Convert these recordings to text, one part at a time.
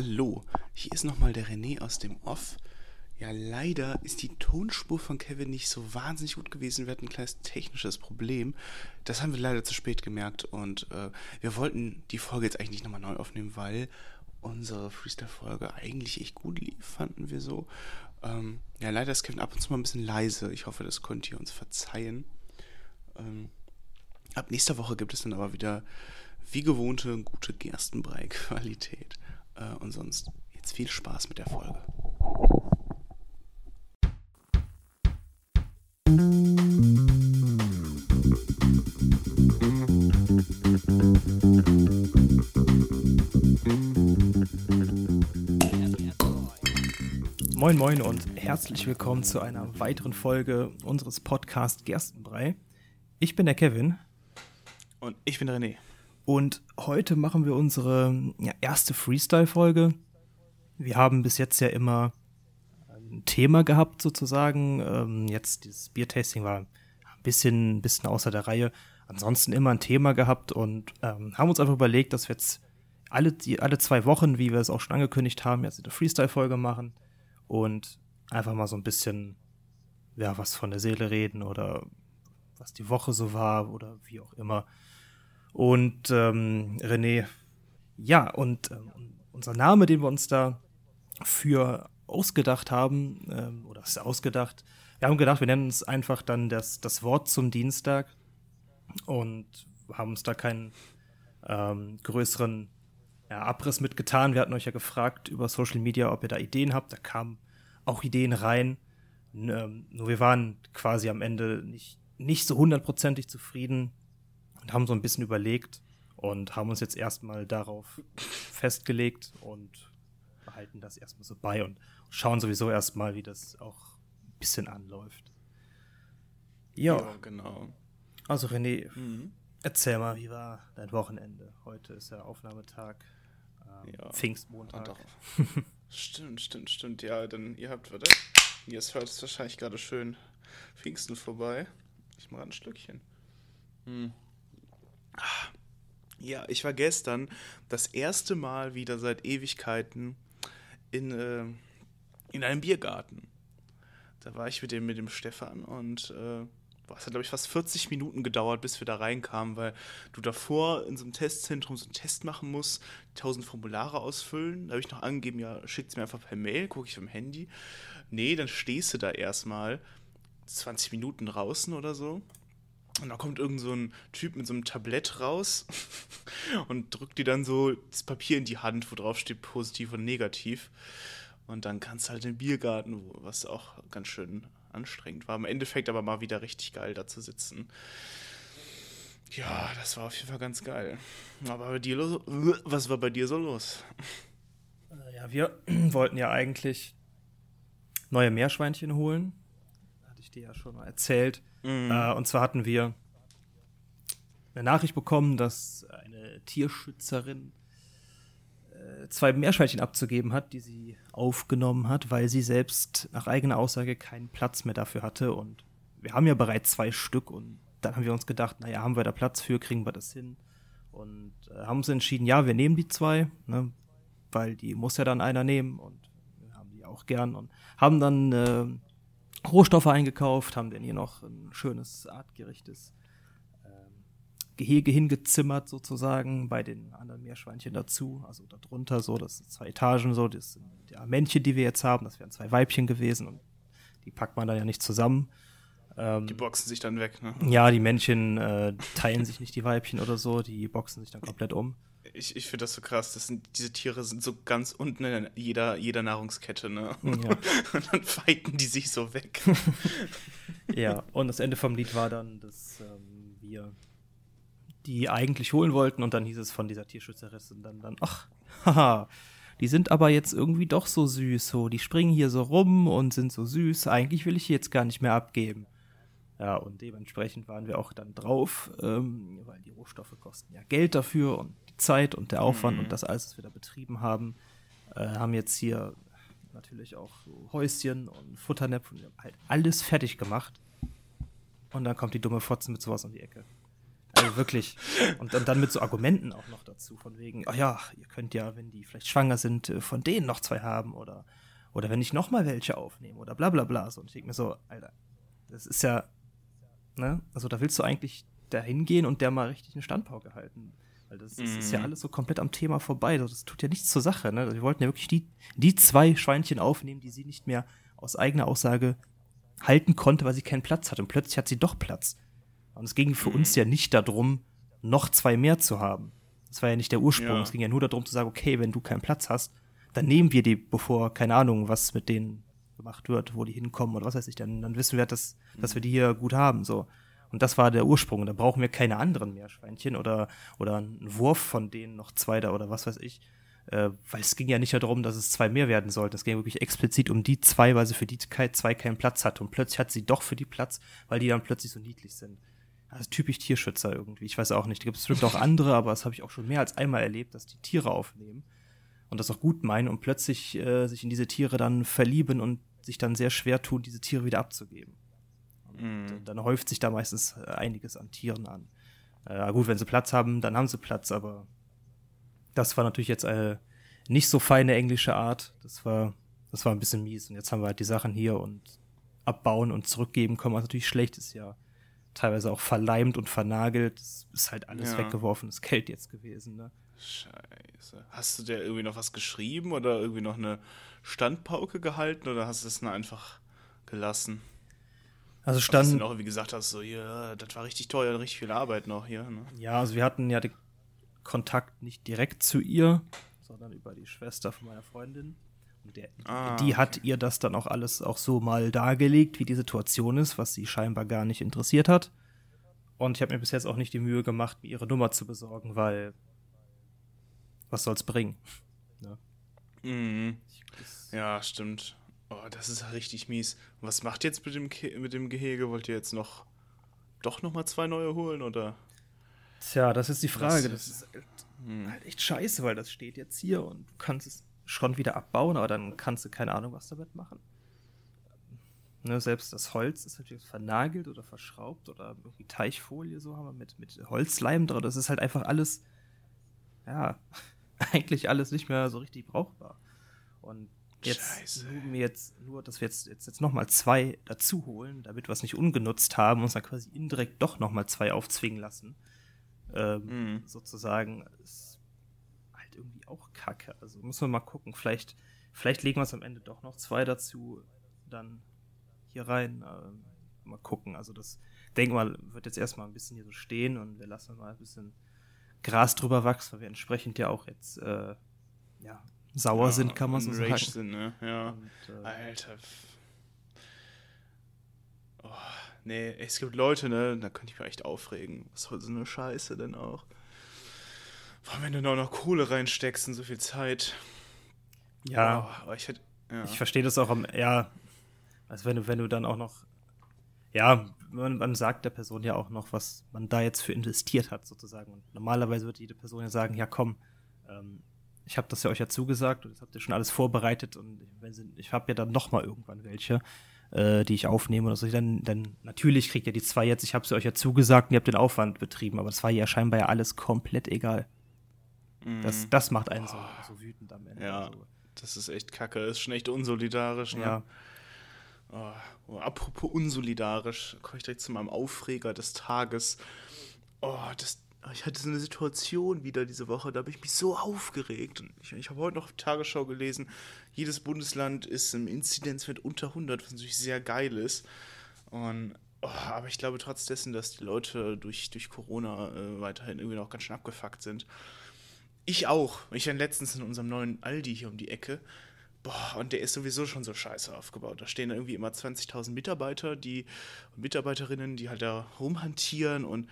Hallo, hier ist nochmal der René aus dem Off. Ja, leider ist die Tonspur von Kevin nicht so wahnsinnig gut gewesen. Wir hatten ein kleines technisches Problem. Das haben wir leider zu spät gemerkt und äh, wir wollten die Folge jetzt eigentlich nicht nochmal neu aufnehmen, weil unsere Freestyle-Folge eigentlich echt gut lief, fanden wir so. Ähm, ja, leider ist Kevin ab und zu mal ein bisschen leise. Ich hoffe, das könnt ihr uns verzeihen. Ähm, ab nächster Woche gibt es dann aber wieder wie gewohnte gute Gerstenbrei-Qualität. Äh, und sonst jetzt viel Spaß mit der Folge. Moin Moin und herzlich willkommen zu einer weiteren Folge unseres Podcasts Gerstenbrei. Ich bin der Kevin. Und ich bin René. Und heute machen wir unsere ja, erste Freestyle-Folge. Wir haben bis jetzt ja immer ein Thema gehabt, sozusagen. Ähm, jetzt dieses Biertasting war ein bisschen, ein bisschen außer der Reihe. Ansonsten immer ein Thema gehabt und ähm, haben uns einfach überlegt, dass wir jetzt alle, die, alle zwei Wochen, wie wir es auch schon angekündigt haben, jetzt eine Freestyle-Folge machen und einfach mal so ein bisschen, ja, was von der Seele reden oder was die Woche so war oder wie auch immer. Und ähm, René, ja, und ähm, unser Name, den wir uns da für ausgedacht haben, ähm, oder ist ausgedacht, wir haben gedacht, wir nennen es einfach dann das, das Wort zum Dienstag und haben uns da keinen ähm, größeren ja, Abriss mitgetan. Wir hatten euch ja gefragt über Social Media, ob ihr da Ideen habt. Da kamen auch Ideen rein. Ähm, nur wir waren quasi am Ende nicht, nicht so hundertprozentig zufrieden und haben so ein bisschen überlegt und haben uns jetzt erstmal darauf festgelegt und behalten das erstmal so bei und schauen sowieso erstmal, wie das auch ein bisschen anläuft. Ja, ja genau. Also René, mhm. erzähl mal, wie war dein Wochenende? Heute ist ja Aufnahmetag, ähm, ja. Pfingstmontag. stimmt, stimmt, stimmt. Ja, dann ihr habt, warte, jetzt hört es wahrscheinlich gerade schön Pfingsten vorbei. Ich mache ein Stückchen. Hm. Ja, ich war gestern das erste Mal wieder seit Ewigkeiten in, äh, in einem Biergarten. Da war ich mit dem, mit dem Stefan und äh, es hat, glaube ich, fast 40 Minuten gedauert, bis wir da reinkamen, weil du davor in so einem Testzentrum so einen Test machen musst, 1000 Formulare ausfüllen. Da habe ich noch angegeben, ja, schickt es mir einfach per Mail, gucke ich am Handy. Nee, dann stehst du da erstmal 20 Minuten draußen oder so. Und da kommt irgend so ein Typ mit so einem Tablett raus und drückt dir dann so das Papier in die Hand, wo drauf steht positiv und negativ. Und dann kannst du halt den Biergarten, was auch ganz schön anstrengend war. Im Endeffekt aber mal wieder richtig geil da zu sitzen. Ja, das war auf jeden Fall ganz geil. Aber bei dir, was war bei dir so los? Äh, ja, wir wollten ja eigentlich neue Meerschweinchen holen. Ich dir ja schon mal erzählt. Mhm. Äh, und zwar hatten wir eine Nachricht bekommen, dass eine Tierschützerin äh, zwei Meerschweinchen abzugeben hat, die sie aufgenommen hat, weil sie selbst nach eigener Aussage keinen Platz mehr dafür hatte. Und wir haben ja bereits zwei Stück und dann haben wir uns gedacht, naja, haben wir da Platz für, kriegen wir das hin. Und äh, haben uns entschieden, ja, wir nehmen die zwei, ne, weil die muss ja dann einer nehmen und wir haben die auch gern und haben dann äh, Rohstoffe eingekauft, haben denn hier noch ein schönes artgerechtes ähm, Gehege hingezimmert sozusagen bei den anderen Meerschweinchen dazu, also darunter so, das sind zwei Etagen so, das sind die Männchen, die wir jetzt haben, das wären zwei Weibchen gewesen und die packt man dann ja nicht zusammen. Ähm, die boxen sich dann weg, ne? Ja, die Männchen äh, teilen sich nicht die Weibchen oder so, die boxen sich dann komplett um ich, ich finde das so krass. Das sind, diese Tiere sind so ganz unten in jeder, jeder Nahrungskette, ne? Ja. Und dann fighten die sich so weg. ja, und das Ende vom Lied war dann, dass ähm, wir die eigentlich holen wollten und dann hieß es von dieser Tierschützerin dann, dann, ach, haha, die sind aber jetzt irgendwie doch so süß, so, die springen hier so rum und sind so süß, eigentlich will ich die jetzt gar nicht mehr abgeben. Ja, und dementsprechend waren wir auch dann drauf, ähm, weil die Rohstoffe kosten ja Geld dafür und Zeit und der Aufwand mhm. und das alles, was wir da betrieben haben, äh, haben jetzt hier natürlich auch so Häuschen und Futternäpfe und halt alles fertig gemacht. Und dann kommt die dumme Fotze mit sowas um die Ecke. Also wirklich. Und dann, dann mit so Argumenten auch noch dazu, von wegen, ach ja, ihr könnt ja, wenn die vielleicht schwanger sind, äh, von denen noch zwei haben oder, oder wenn ich noch mal welche aufnehme oder bla bla bla. So, und ich denke mir so, Alter, das ist ja, ne? Also da willst du eigentlich da hingehen und der mal richtig eine Standpauke halten. Weil das, das ist ja Mhm. alles so komplett am Thema vorbei. Das tut ja nichts zur Sache. Ne? Wir wollten ja wirklich die, die zwei Schweinchen aufnehmen, die sie nicht mehr aus eigener Aussage halten konnte, weil sie keinen Platz hatte. Und plötzlich hat sie doch Platz. Und es ging für uns ja nicht darum, noch zwei mehr zu haben. Das war ja nicht der Ursprung. Ja. Es ging ja nur darum zu sagen, okay, wenn du keinen Platz hast, dann nehmen wir die, bevor, keine Ahnung, was mit denen gemacht wird, wo die hinkommen oder was weiß ich, dann, dann wissen wir, dass, dass wir die hier gut haben. So. Und das war der Ursprung. Da brauchen wir keine anderen Meerschweinchen oder, oder einen Wurf von denen noch zwei da oder was weiß ich. Äh, weil es ging ja nicht darum, dass es zwei mehr werden sollten. Es ging wirklich explizit um die zwei, weil sie für die zwei keinen Platz hatte. Und plötzlich hat sie doch für die Platz, weil die dann plötzlich so niedlich sind. Ist typisch Tierschützer irgendwie. Ich weiß auch nicht. Da gibt es bestimmt auch andere, aber das habe ich auch schon mehr als einmal erlebt, dass die Tiere aufnehmen und das auch gut meinen und plötzlich äh, sich in diese Tiere dann verlieben und sich dann sehr schwer tun, diese Tiere wieder abzugeben. Und Mhm. dann häuft sich da meistens äh, einiges an Tieren an. Äh, gut, wenn sie Platz haben, dann haben sie Platz, aber das war natürlich jetzt eine nicht so feine englische Art. Das war, das war ein bisschen mies. Und jetzt haben wir halt die Sachen hier und abbauen und zurückgeben können, was natürlich schlecht ist, ja. Teilweise auch verleimt und vernagelt. Das ist halt alles Ja. weggeworfenes Geld jetzt gewesen, ne? Scheiße. Hast du dir irgendwie noch was geschrieben oder irgendwie noch eine Standpauke gehalten oder hast du es nur einfach gelassen? Also Dass du stand, noch irgendwie gesagt hast, so, ja, das war richtig teuer, richtig viel Arbeit noch hier. Ne? Ja, also wir hatten ja den Kontakt nicht direkt zu ihr, sondern über die Schwester von meiner Freundin. Und der, Ah, die hat ihr das dann auch alles auch so mal dargelegt, wie die Situation ist, was sie scheinbar gar nicht interessiert hat. Und ich habe mir bis jetzt auch nicht die Mühe gemacht, mir ihre Nummer zu besorgen, weil was soll's bringen? Mhm. Das- Ja, stimmt. Oh, das ist richtig mies. Was macht jetzt mit dem, Ke mit dem Gehege? Wollt ihr jetzt noch doch noch mal zwei neue holen oder? Tja, das ist die Frage. Das Das ist- ist halt, Hm. halt echt scheiße, weil das steht jetzt hier und du kannst es schon wieder abbauen, aber dann kannst du keine Ahnung, was damit machen. Ne, selbst das Holz ist natürlich vernagelt oder verschraubt oder irgendwie Teichfolie so haben wir mit, mit Holzleim drin. Das ist halt einfach alles, ja, eigentlich alles nicht mehr so richtig brauchbar. Und jetzt Scheiße. nur, jetzt nur, dass wir jetzt, jetzt, jetzt nochmal zwei dazu holen, damit wir es nicht ungenutzt haben, uns dann quasi indirekt doch nochmal zwei aufzwingen lassen. Ähm, Mhm. sozusagen, ist halt irgendwie auch kacke. Also müssen wir mal gucken. Vielleicht, vielleicht legen wir es am Ende doch noch zwei dazu, dann hier rein. Ähm, mal gucken. Also das, denk mal, wird jetzt erstmal ein bisschen hier so stehen und wir lassen mal ein bisschen Gras drüber wachsen, weil wir entsprechend ja auch jetzt äh, ja, sauer Ja, sind, kann man so sagen. enraged sind, ne? Ja. Und, äh, Alter. Oh, nee, es gibt Leute, ne, da könnte ich mich echt aufregen. Was soll so eine Scheiße denn auch? Vor allem, wenn du da auch noch Kohle reinsteckst und so viel Zeit. ja, Oh, aber ich hätte. Ja. Ich verstehe das auch am, ja, also wenn du, wenn du dann auch noch, ja, man, man sagt der Person ja auch noch, was man da jetzt für investiert hat, sozusagen. Und normalerweise wird jede Person ja sagen, ja komm, ähm, ich habe das ja euch ja zugesagt und das habt ihr schon alles vorbereitet und sie, ich habe ja dann noch mal irgendwann welche, äh, die ich aufnehme oder so, dann, dann natürlich kriegt ihr die zwei jetzt, ich habe sie euch ja zugesagt und ihr habt den Aufwand betrieben, aber das war ja scheinbar ja alles komplett egal. Das, Mhm. das macht einen so, so wütend am Ende. Ja. Also, Das ist echt kacke. Das ist schon echt unsolidarisch, ne? ja. Oh, oh, apropos unsolidarisch, komme ich direkt zu meinem Aufreger des Tages. Oh, das, ich hatte so eine Situation wieder diese Woche, da habe ich mich so aufgeregt. Und ich, ich habe heute noch Tagesschau gelesen, jedes Bundesland ist im Inzidenzwert unter 100, was natürlich sehr geil ist. Und, oh, aber ich glaube trotz dessen, dass die Leute durch, durch Corona äh, weiterhin irgendwie noch ganz schön abgefuckt sind. Ich auch. Ich war letztens in unserem neuen Aldi hier um die Ecke. Boah, und der ist sowieso schon so scheiße aufgebaut. Da stehen irgendwie immer 20.000 Mitarbeiter, die Mitarbeiterinnen, die halt da rumhantieren und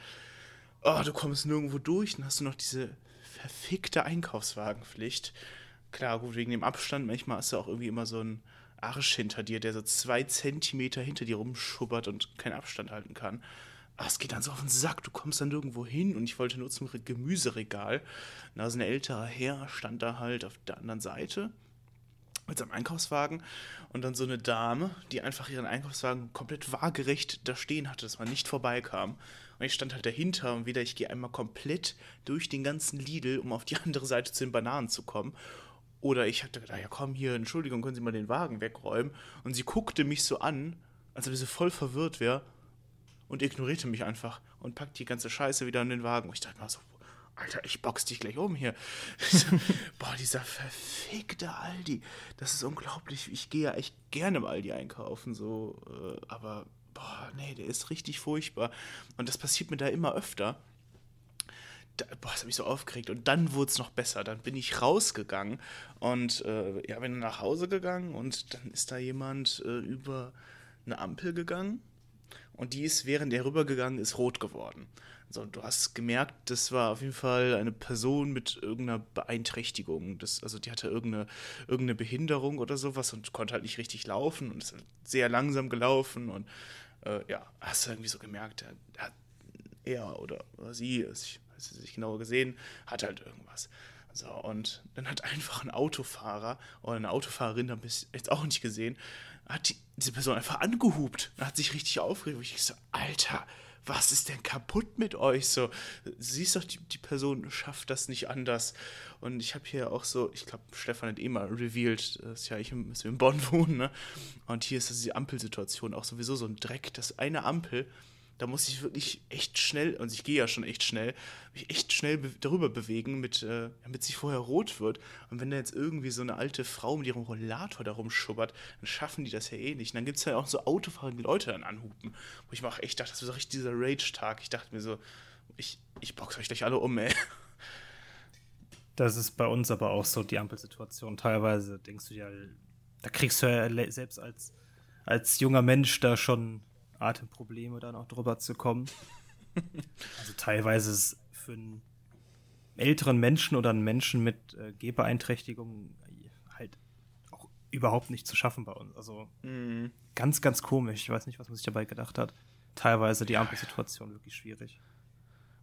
oh, du kommst nirgendwo durch. Dann hast du noch diese verfickte Einkaufswagenpflicht. Klar, gut, wegen dem Abstand. Manchmal hast du auch irgendwie immer so einen Arsch hinter dir, der so zwei Zentimeter hinter dir rumschubbert und keinen Abstand halten kann. Aber es geht dann so auf den Sack. Du kommst dann nirgendwo hin und ich wollte nur zum Re- Gemüseregal. Na, so ein älterer Herr stand da halt auf der anderen Seite mit seinem Einkaufswagen und dann so eine Dame, die einfach ihren Einkaufswagen komplett waagerecht da stehen hatte, dass man nicht vorbeikam. Und ich stand halt dahinter und wieder, ich gehe einmal komplett durch den ganzen Lidl, um auf die andere Seite zu den Bananen zu kommen. Oder ich hatte gedacht, ja komm hier, Entschuldigung, können Sie mal den Wagen wegräumen? Und sie guckte mich so an, als ob sie voll verwirrt wäre und ignorierte mich einfach und packte die ganze Scheiße wieder in den Wagen. Und ich dachte mal so, Alter, ich box dich gleich um hier. Boah, dieser verfickte Aldi. Das ist unglaublich. Ich gehe ja echt gerne im Aldi einkaufen, so. Äh, aber, boah, nee, der ist richtig furchtbar. Und das passiert mir da immer öfter. Da, boah, das hat mich so aufgeregt. Und dann wurde es noch besser. Dann bin ich rausgegangen und äh, ja, bin nach Hause gegangen und dann ist da jemand äh, über eine Ampel gegangen und die ist, während er rübergegangen ist, rot geworden. So, du hast gemerkt, das war auf jeden Fall eine Person mit irgendeiner Beeinträchtigung. Das, also die hatte irgendeine, irgendeine Behinderung oder sowas und konnte halt nicht richtig laufen und ist halt sehr langsam gelaufen und äh, ja, hast du irgendwie so gemerkt, er, er oder, sie, ich weiß nicht genau gesehen, hat halt irgendwas. So, und dann hat einfach ein Autofahrer oder eine Autofahrerin, habe ich jetzt auch nicht gesehen, hat die, diese Person einfach angehupt, hat sich richtig aufgeregt. Ich so, Alter, was ist denn kaputt mit euch? So, siehst doch, die, die Person schafft das nicht anders. Und ich habe hier auch so, ich glaube, Stefan hat eh mal revealed, dass ja ich wir in Bonn wohnen, ne? Und hier ist das die Ampelsituation auch sowieso so ein Dreck, dass eine Ampel da muss ich wirklich echt schnell, und ich gehe ja schon echt schnell, mich echt schnell be darüber bewegen, mit, äh, damit sie vorher rot wird. Und wenn da jetzt irgendwie so eine alte Frau mit ihrem Rollator da rumschubbert, dann schaffen die das ja eh nicht. Und dann gibt es ja auch so autofahrende Leute dann anhupen. Wo ich mir auch echt dachte, das war so richtig dieser Rage-Tag. Ich dachte mir so, ich, ich boxe euch gleich alle um, ey. Das ist bei uns aber auch so die Ampelsituation. Teilweise denkst du ja, da kriegst du ja selbst als, als junger Mensch da schon Atemprobleme dann auch drüber zu kommen. also teilweise ist es für einen älteren Menschen oder einen Menschen mit äh, Gehbeeinträchtigungen halt auch überhaupt nicht zu schaffen bei uns. Also mm. ganz, ganz komisch. Ich weiß nicht, was man sich dabei gedacht hat. Teilweise die Ampelsituation wirklich schwierig.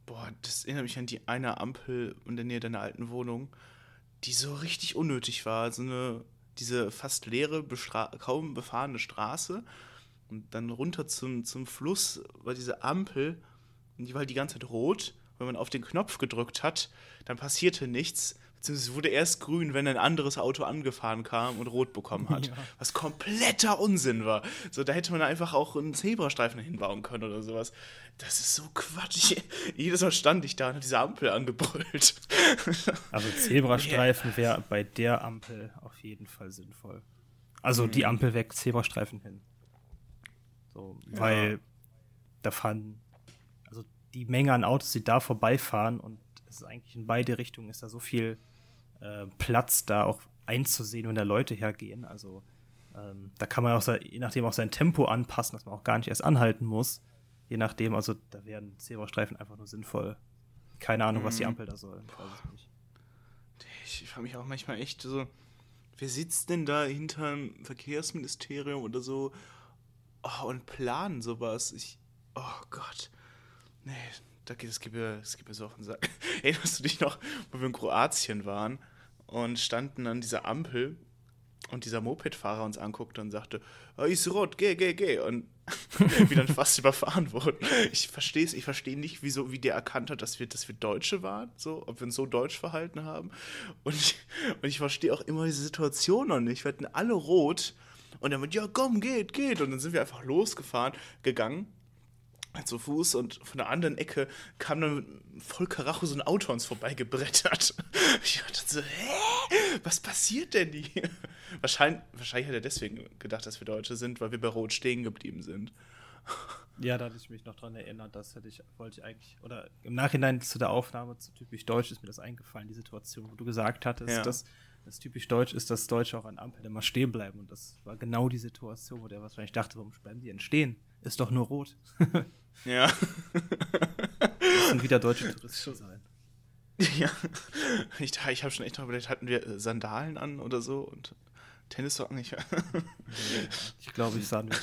Boah, das erinnert mich an die eine Ampel in der Nähe deiner alten Wohnung, die so richtig unnötig war. So eine, diese fast leere, kaum befahrene Straße und dann runter zum, zum Fluss war diese Ampel, und die war halt die ganze Zeit rot. Wenn man auf den Knopf gedrückt hat, dann passierte nichts. Beziehungsweise wurde erst grün, wenn ein anderes Auto angefahren kam und rot bekommen hat. Ja. Was kompletter Unsinn war. So, da hätte man einfach auch einen Zebrastreifen hinbauen können oder sowas. Das ist so Quatsch. Jedes Mal stand ich da und hat diese Ampel angebrüllt. Also Zebrastreifen yeah. wäre bei der Ampel auf jeden Fall sinnvoll. Also mhm. die Ampel weg, Zebrastreifen hin. So, weil ja. da fahren, also die Menge an Autos, die da vorbeifahren und es ist eigentlich in beide Richtungen ist da so viel äh, Platz da auch einzusehen, wenn da Leute hergehen. Also ähm, da kann man auch je nachdem auch sein Tempo anpassen, dass man auch gar nicht erst anhalten muss. Je nachdem, also da wären Zebrastreifen einfach nur sinnvoll. Keine Ahnung, mhm. was die mhm. Ampel da soll. Ich, ich frage mich auch manchmal echt so, wer sitzt denn da hinterm Verkehrsministerium oder so oh, und planen sowas. Ich, oh Gott. Nee, da geht es gibt mir, es mir so auf den Sack. Erinnerst du dich noch, wo wir in Kroatien waren und standen an dieser Ampel und dieser Mopedfahrer uns anguckte und sagte, oh, ist rot, geh, geh, geh. Und wir dann fast überfahren wurden. Ich verstehe es, ich verstehe nicht, wieso, wie der erkannt hat, dass wir, dass wir Deutsche waren, so, ob wir uns so deutsch verhalten haben. Und ich, und ich verstehe auch immer diese Situation noch nicht. Wir hatten alle rot und er meinte, ja, komm, geht, geht. Und dann sind wir einfach losgefahren, gegangen zu Fuß und von der anderen Ecke kam dann voll Karacho so ein Auto uns vorbeigebrettert. Ich dachte so, hä? Was passiert denn hier? Wahrscheinlich, wahrscheinlich hat er deswegen gedacht, dass wir Deutsche sind, weil wir bei Rot stehen geblieben sind. Ja, da hatte ich mich noch dran erinnert, das hätte ich, wollte ich eigentlich, oder im Nachhinein zu der Aufnahme zu typisch Deutsch ist mir das eingefallen, die Situation, wo du gesagt hattest, ja. dass das typisch deutsch ist, dass Deutsche auch an Ampeln immer stehen bleiben. Und das war genau die Situation, wo der wahrscheinlich dachte, warum bleiben die denn stehen? Ist doch nur rot. ja. Müssen wieder deutsche Touristen sein. Ja. Ich, ich habe schon echt noch überlegt, hatten wir äh, Sandalen an oder so und Tennissocken? Ich, ich glaube, ich sah nur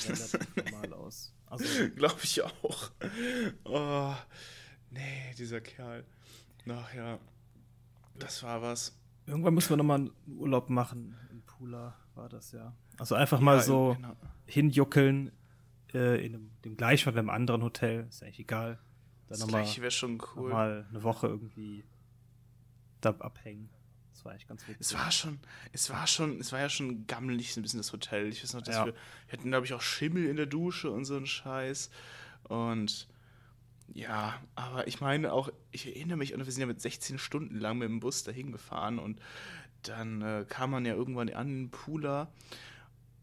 normal aus. Also, glaube ich auch. Oh, nee, dieser Kerl. Ach ja, das war was. Irgendwann müssen wir nochmal einen Urlaub machen im Pooler war das ja. Also einfach ja, mal so genau. hinjuckeln äh, in einem, dem gleichen oder einem anderen Hotel, ist eigentlich egal. Dann das gleiche wäre schon cool. Mal eine Woche irgendwie da abhängen. Das war echt ganz witzig. Es war schon, es war schon, es war ja schon gammelig ein bisschen das Hotel. Ich weiß noch, dass ja. wir, wir hatten, glaube ich, auch Schimmel in der Dusche und so ein Scheiß. Und ja, aber ich meine auch, ich erinnere mich, wir sind ja mit 16 Stunden lang mit dem Bus dahin gefahren und dann äh, kam man ja irgendwann an den Pooler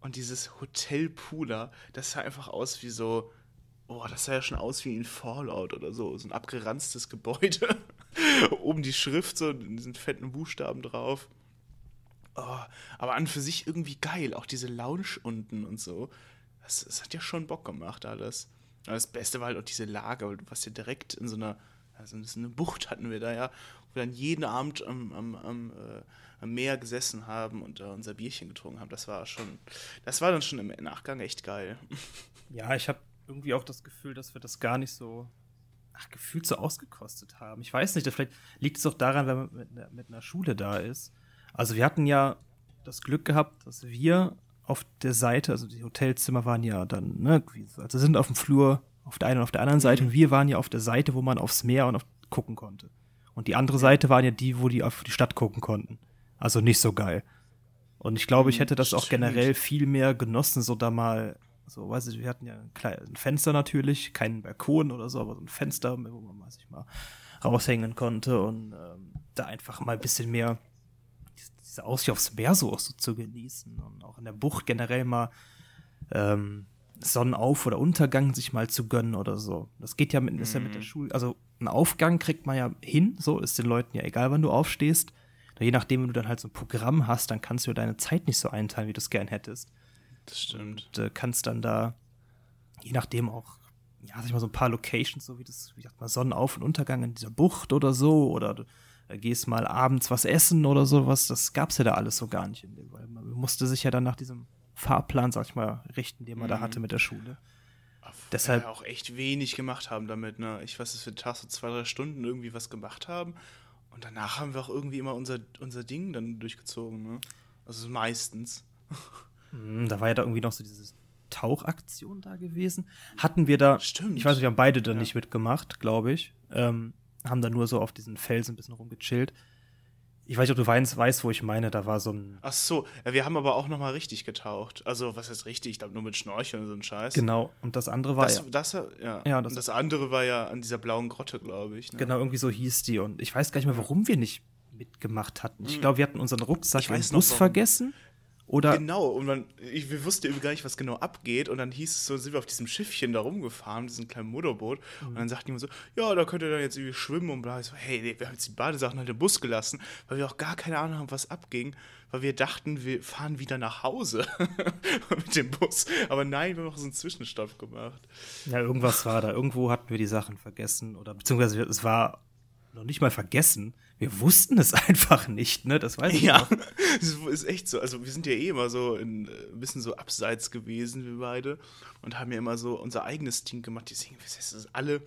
und dieses Hotel Pooler, das sah einfach aus wie so, oh, das sah ja schon aus wie ein Fallout oder so, so ein abgeranztes Gebäude. Oben die Schrift, so in diesen fetten Buchstaben drauf. Oh, aber an für sich irgendwie geil, auch diese Lounge unten und so. Das, das hat ja schon Bock gemacht, alles. Das Beste war halt auch diese Lage, weil du warst ja direkt in so einer, also eine Bucht hatten wir da ja, wo wir dann jeden Abend am, am, am, äh, am Meer gesessen haben und da unser Bierchen getrunken haben. Das war schon, das war dann schon im Nachgang echt geil. Ja, ich habe irgendwie auch das Gefühl, dass wir das gar nicht so, ach, gefühlt so ausgekostet haben. Ich weiß nicht, vielleicht liegt es auch daran, wenn man mit, mit einer Schule da ist. Also wir hatten ja das Glück gehabt, dass wir auf der Seite, also die Hotelzimmer waren ja dann, ne, also sind auf dem Flur auf der einen und auf der anderen Seite mhm. und wir waren ja auf der Seite, wo man aufs Meer und auf, gucken konnte. Und die andere Seite waren ja die, wo die auf die Stadt gucken konnten. Also nicht so geil. Und ich glaube, ich hätte das auch generell viel mehr genossen, so da mal, so, weiß ich, wir hatten ja ein, kleines, Fenster natürlich, keinen Balkon oder so, aber so ein Fenster, wo man sich mal raushängen konnte und ähm, da einfach mal ein bisschen mehr diese Aussicht aufs Meer so, so zu genießen und auch in der Bucht generell mal ähm, Sonnenauf- oder Untergang sich mal zu gönnen oder so. Das geht ja mit, mhm. ist ja mit der mhm. Schule, also einen Aufgang kriegt man ja hin, so ist den Leuten ja egal, wann du aufstehst. Nur je nachdem, wenn du dann halt so ein Programm hast, dann kannst du deine Zeit nicht so einteilen, wie du es gern hättest. Das stimmt. Und äh, kannst dann da, je nachdem auch, ja, sag ich mal, so ein paar Locations, so wie das, wie gesagt, mal Sonnenauf- und Untergang in dieser Bucht oder so, oder du gehst mal abends was essen oder sowas, das gab's ja da alles so gar nicht man musste sich ja dann nach diesem Fahrplan, sag ich mal, richten, den man mhm. da hatte mit der Schule. Deshalb wir auch echt wenig gemacht haben damit, ne? Ich weiß, dass wir Tag so zwei, drei Stunden irgendwie was gemacht haben. Und danach haben wir auch irgendwie immer unser, unser Ding dann durchgezogen, ne? Also meistens. Mhm, da war ja da irgendwie noch so diese Tauchaktion da gewesen. Hatten wir da. Stimmt. Ich weiß nicht, wir haben beide da ja. nicht mitgemacht, glaube ich. Ähm, haben da nur so auf diesen Felsen ein bisschen rumgechillt. Ich weiß nicht, ob du weißt, weißt, wo ich meine, da war so ein. Ach so, ja, wir haben aber auch noch mal richtig getaucht. Also, was heißt richtig? Ich glaube, nur mit Schnorcheln und so ein Scheiß. Genau, und das andere war das, ja. Das, ja. ja das, und das andere war ja an dieser blauen Grotte, glaube ich. Ne? Genau, irgendwie so hieß die. Und ich weiß gar nicht mehr, warum wir nicht mitgemacht hatten. Ich hm. glaube, wir hatten unseren Rucksack im Bus vergessen. Oder genau, und man, ich, wir wussten gar nicht, was genau abgeht. Und dann hieß es so, sind wir auf diesem Schiffchen da rumgefahren, diesem kleinen Motorboot. Mhm. Und dann sagten die immer so, ja, da könnt ihr dann jetzt irgendwie schwimmen und bla. Ich so, hey, wir haben jetzt die Badesachen halt im Bus gelassen, weil wir auch gar keine Ahnung haben, was abging. Weil wir dachten, wir fahren wieder nach Hause mit dem Bus. Aber nein, wir haben noch so einen Zwischenstopp gemacht. Ja, irgendwas war da. Irgendwo hatten wir die Sachen vergessen. Oder beziehungsweise es war noch nicht mal vergessen. Wir wussten es einfach nicht, ne? Das weiß ich ja, noch. das ist echt so. Also wir sind ja eh immer so in, äh, ein bisschen so abseits gewesen, wir beide. Und haben ja immer so unser eigenes Ding gemacht. Deswegen, das heißt, alle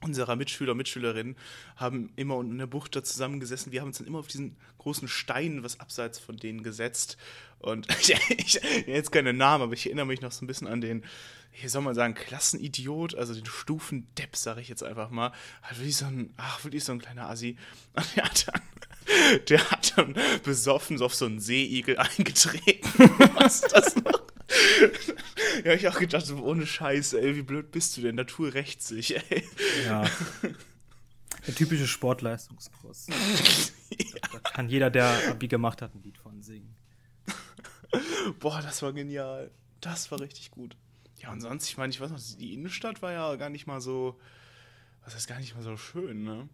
unserer Mitschüler und Mitschülerinnen haben immer in der Bucht da zusammengesessen. Wir haben uns dann immer auf diesen großen Stein, was abseits von denen gesetzt. Und ich, ich, jetzt keine Namen, aber ich erinnere mich noch so ein bisschen an den, wie soll man sagen, Klassenidiot, also den Stufendepp, sage ich jetzt einfach mal. Halt wirklich so ein, ach, wirklich so ein kleiner Assi. Und der hat dann, der hat dann besoffen so auf so einen Seeigel eingetreten. was ist das noch? ja, ich auch gedacht, so, ohne Scheiß, ey, wie blöd bist du denn? Natur rächt sich, ey. Ja. Der typische Sportleistungskurs. ja. da, da kann jeder, der Abi gemacht hat, ein Lied von singen. Boah, das war genial. Das war richtig gut. Ja, und sonst, ich meine, ich weiß noch, die Innenstadt war ja gar nicht mal so, was heißt gar nicht mal so schön, ne?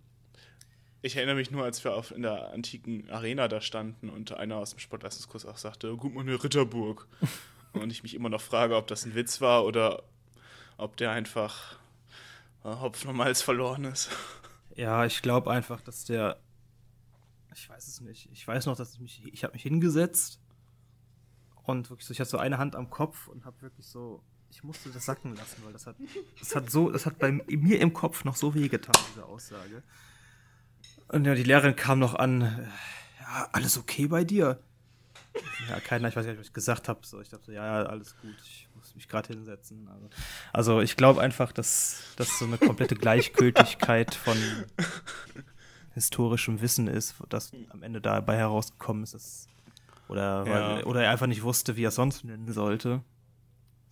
Ich erinnere mich nur, als wir auf, in der antiken Arena da standen und einer aus dem Sportleistungskurs auch sagte, guck mal, eine Ritterburg. und ich mich immer noch frage, ob das ein Witz war oder ob der einfach äh, Hopfen und Malz verloren ist. Ja, ich glaube einfach, dass der, ich weiß es nicht, ich weiß noch, dass ich mich, ich habe mich hingesetzt und wirklich so, ich hatte so eine Hand am Kopf und habe wirklich so, ich musste das sacken lassen, weil das hat, das hat so, das hat bei mir im Kopf noch so wehgetan, diese Aussage. Und ja, die Lehrerin kam noch an, ja, alles okay bei dir? ja, keiner, ich weiß nicht, was ich gesagt habe. So, ich dachte, so, ja, ja, alles gut, ich muss mich gerade hinsetzen. Also, also ich glaube einfach, dass das so eine komplette Gleichgültigkeit von historischem Wissen ist, das am Ende dabei herausgekommen ist. Dass, oder, weil, Ja. oder er einfach nicht wusste, wie er es sonst nennen sollte.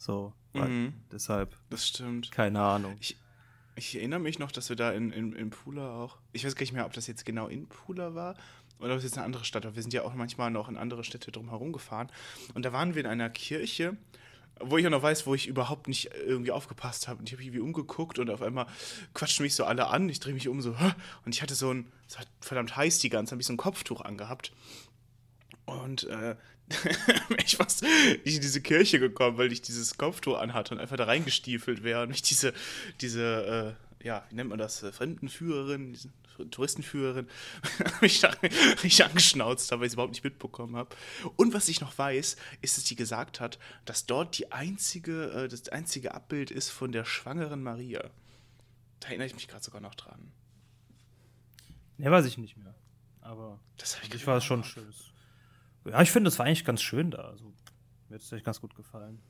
So, Mhm. deshalb, Das stimmt. keine Ahnung. Ich, ich erinnere mich noch, dass wir da in, in, in Pula auch. Ich weiß gar nicht mehr, ob das jetzt genau in Pula war oder ob es jetzt eine andere Stadt war. Wir sind ja auch manchmal noch in andere Städte drumherum gefahren. Und da waren wir in einer Kirche, wo ich auch noch weiß, wo ich überhaupt nicht irgendwie aufgepasst habe. Und ich habe irgendwie umgeguckt und auf einmal quatschen mich so alle an. Ich drehe mich um so, und ich hatte so ein, es war verdammt heiß die ganze Zeit, habe ich so ein Kopftuch angehabt. Und äh, ich fast nicht in diese Kirche gekommen, weil ich dieses Kopftuch anhatte und einfach da reingestiefelt wäre und mich diese, diese äh, ja, wie nennt man das, äh, Fremdenführerin, diese Touristenführerin, mich da richtig angeschnauzt habe, weil ich es überhaupt nicht mitbekommen habe. Und was ich noch weiß, ist, dass sie gesagt hat, dass dort die einzige, äh, das einzige Abbild ist von der schwangeren Maria. Da erinnere ich mich gerade sogar noch dran. Ne, weiß ich nicht mehr. Aber Das ich ich war schon schönes. Ja, ich finde, es war eigentlich ganz schön da. Also, mir hat es echt ganz gut gefallen.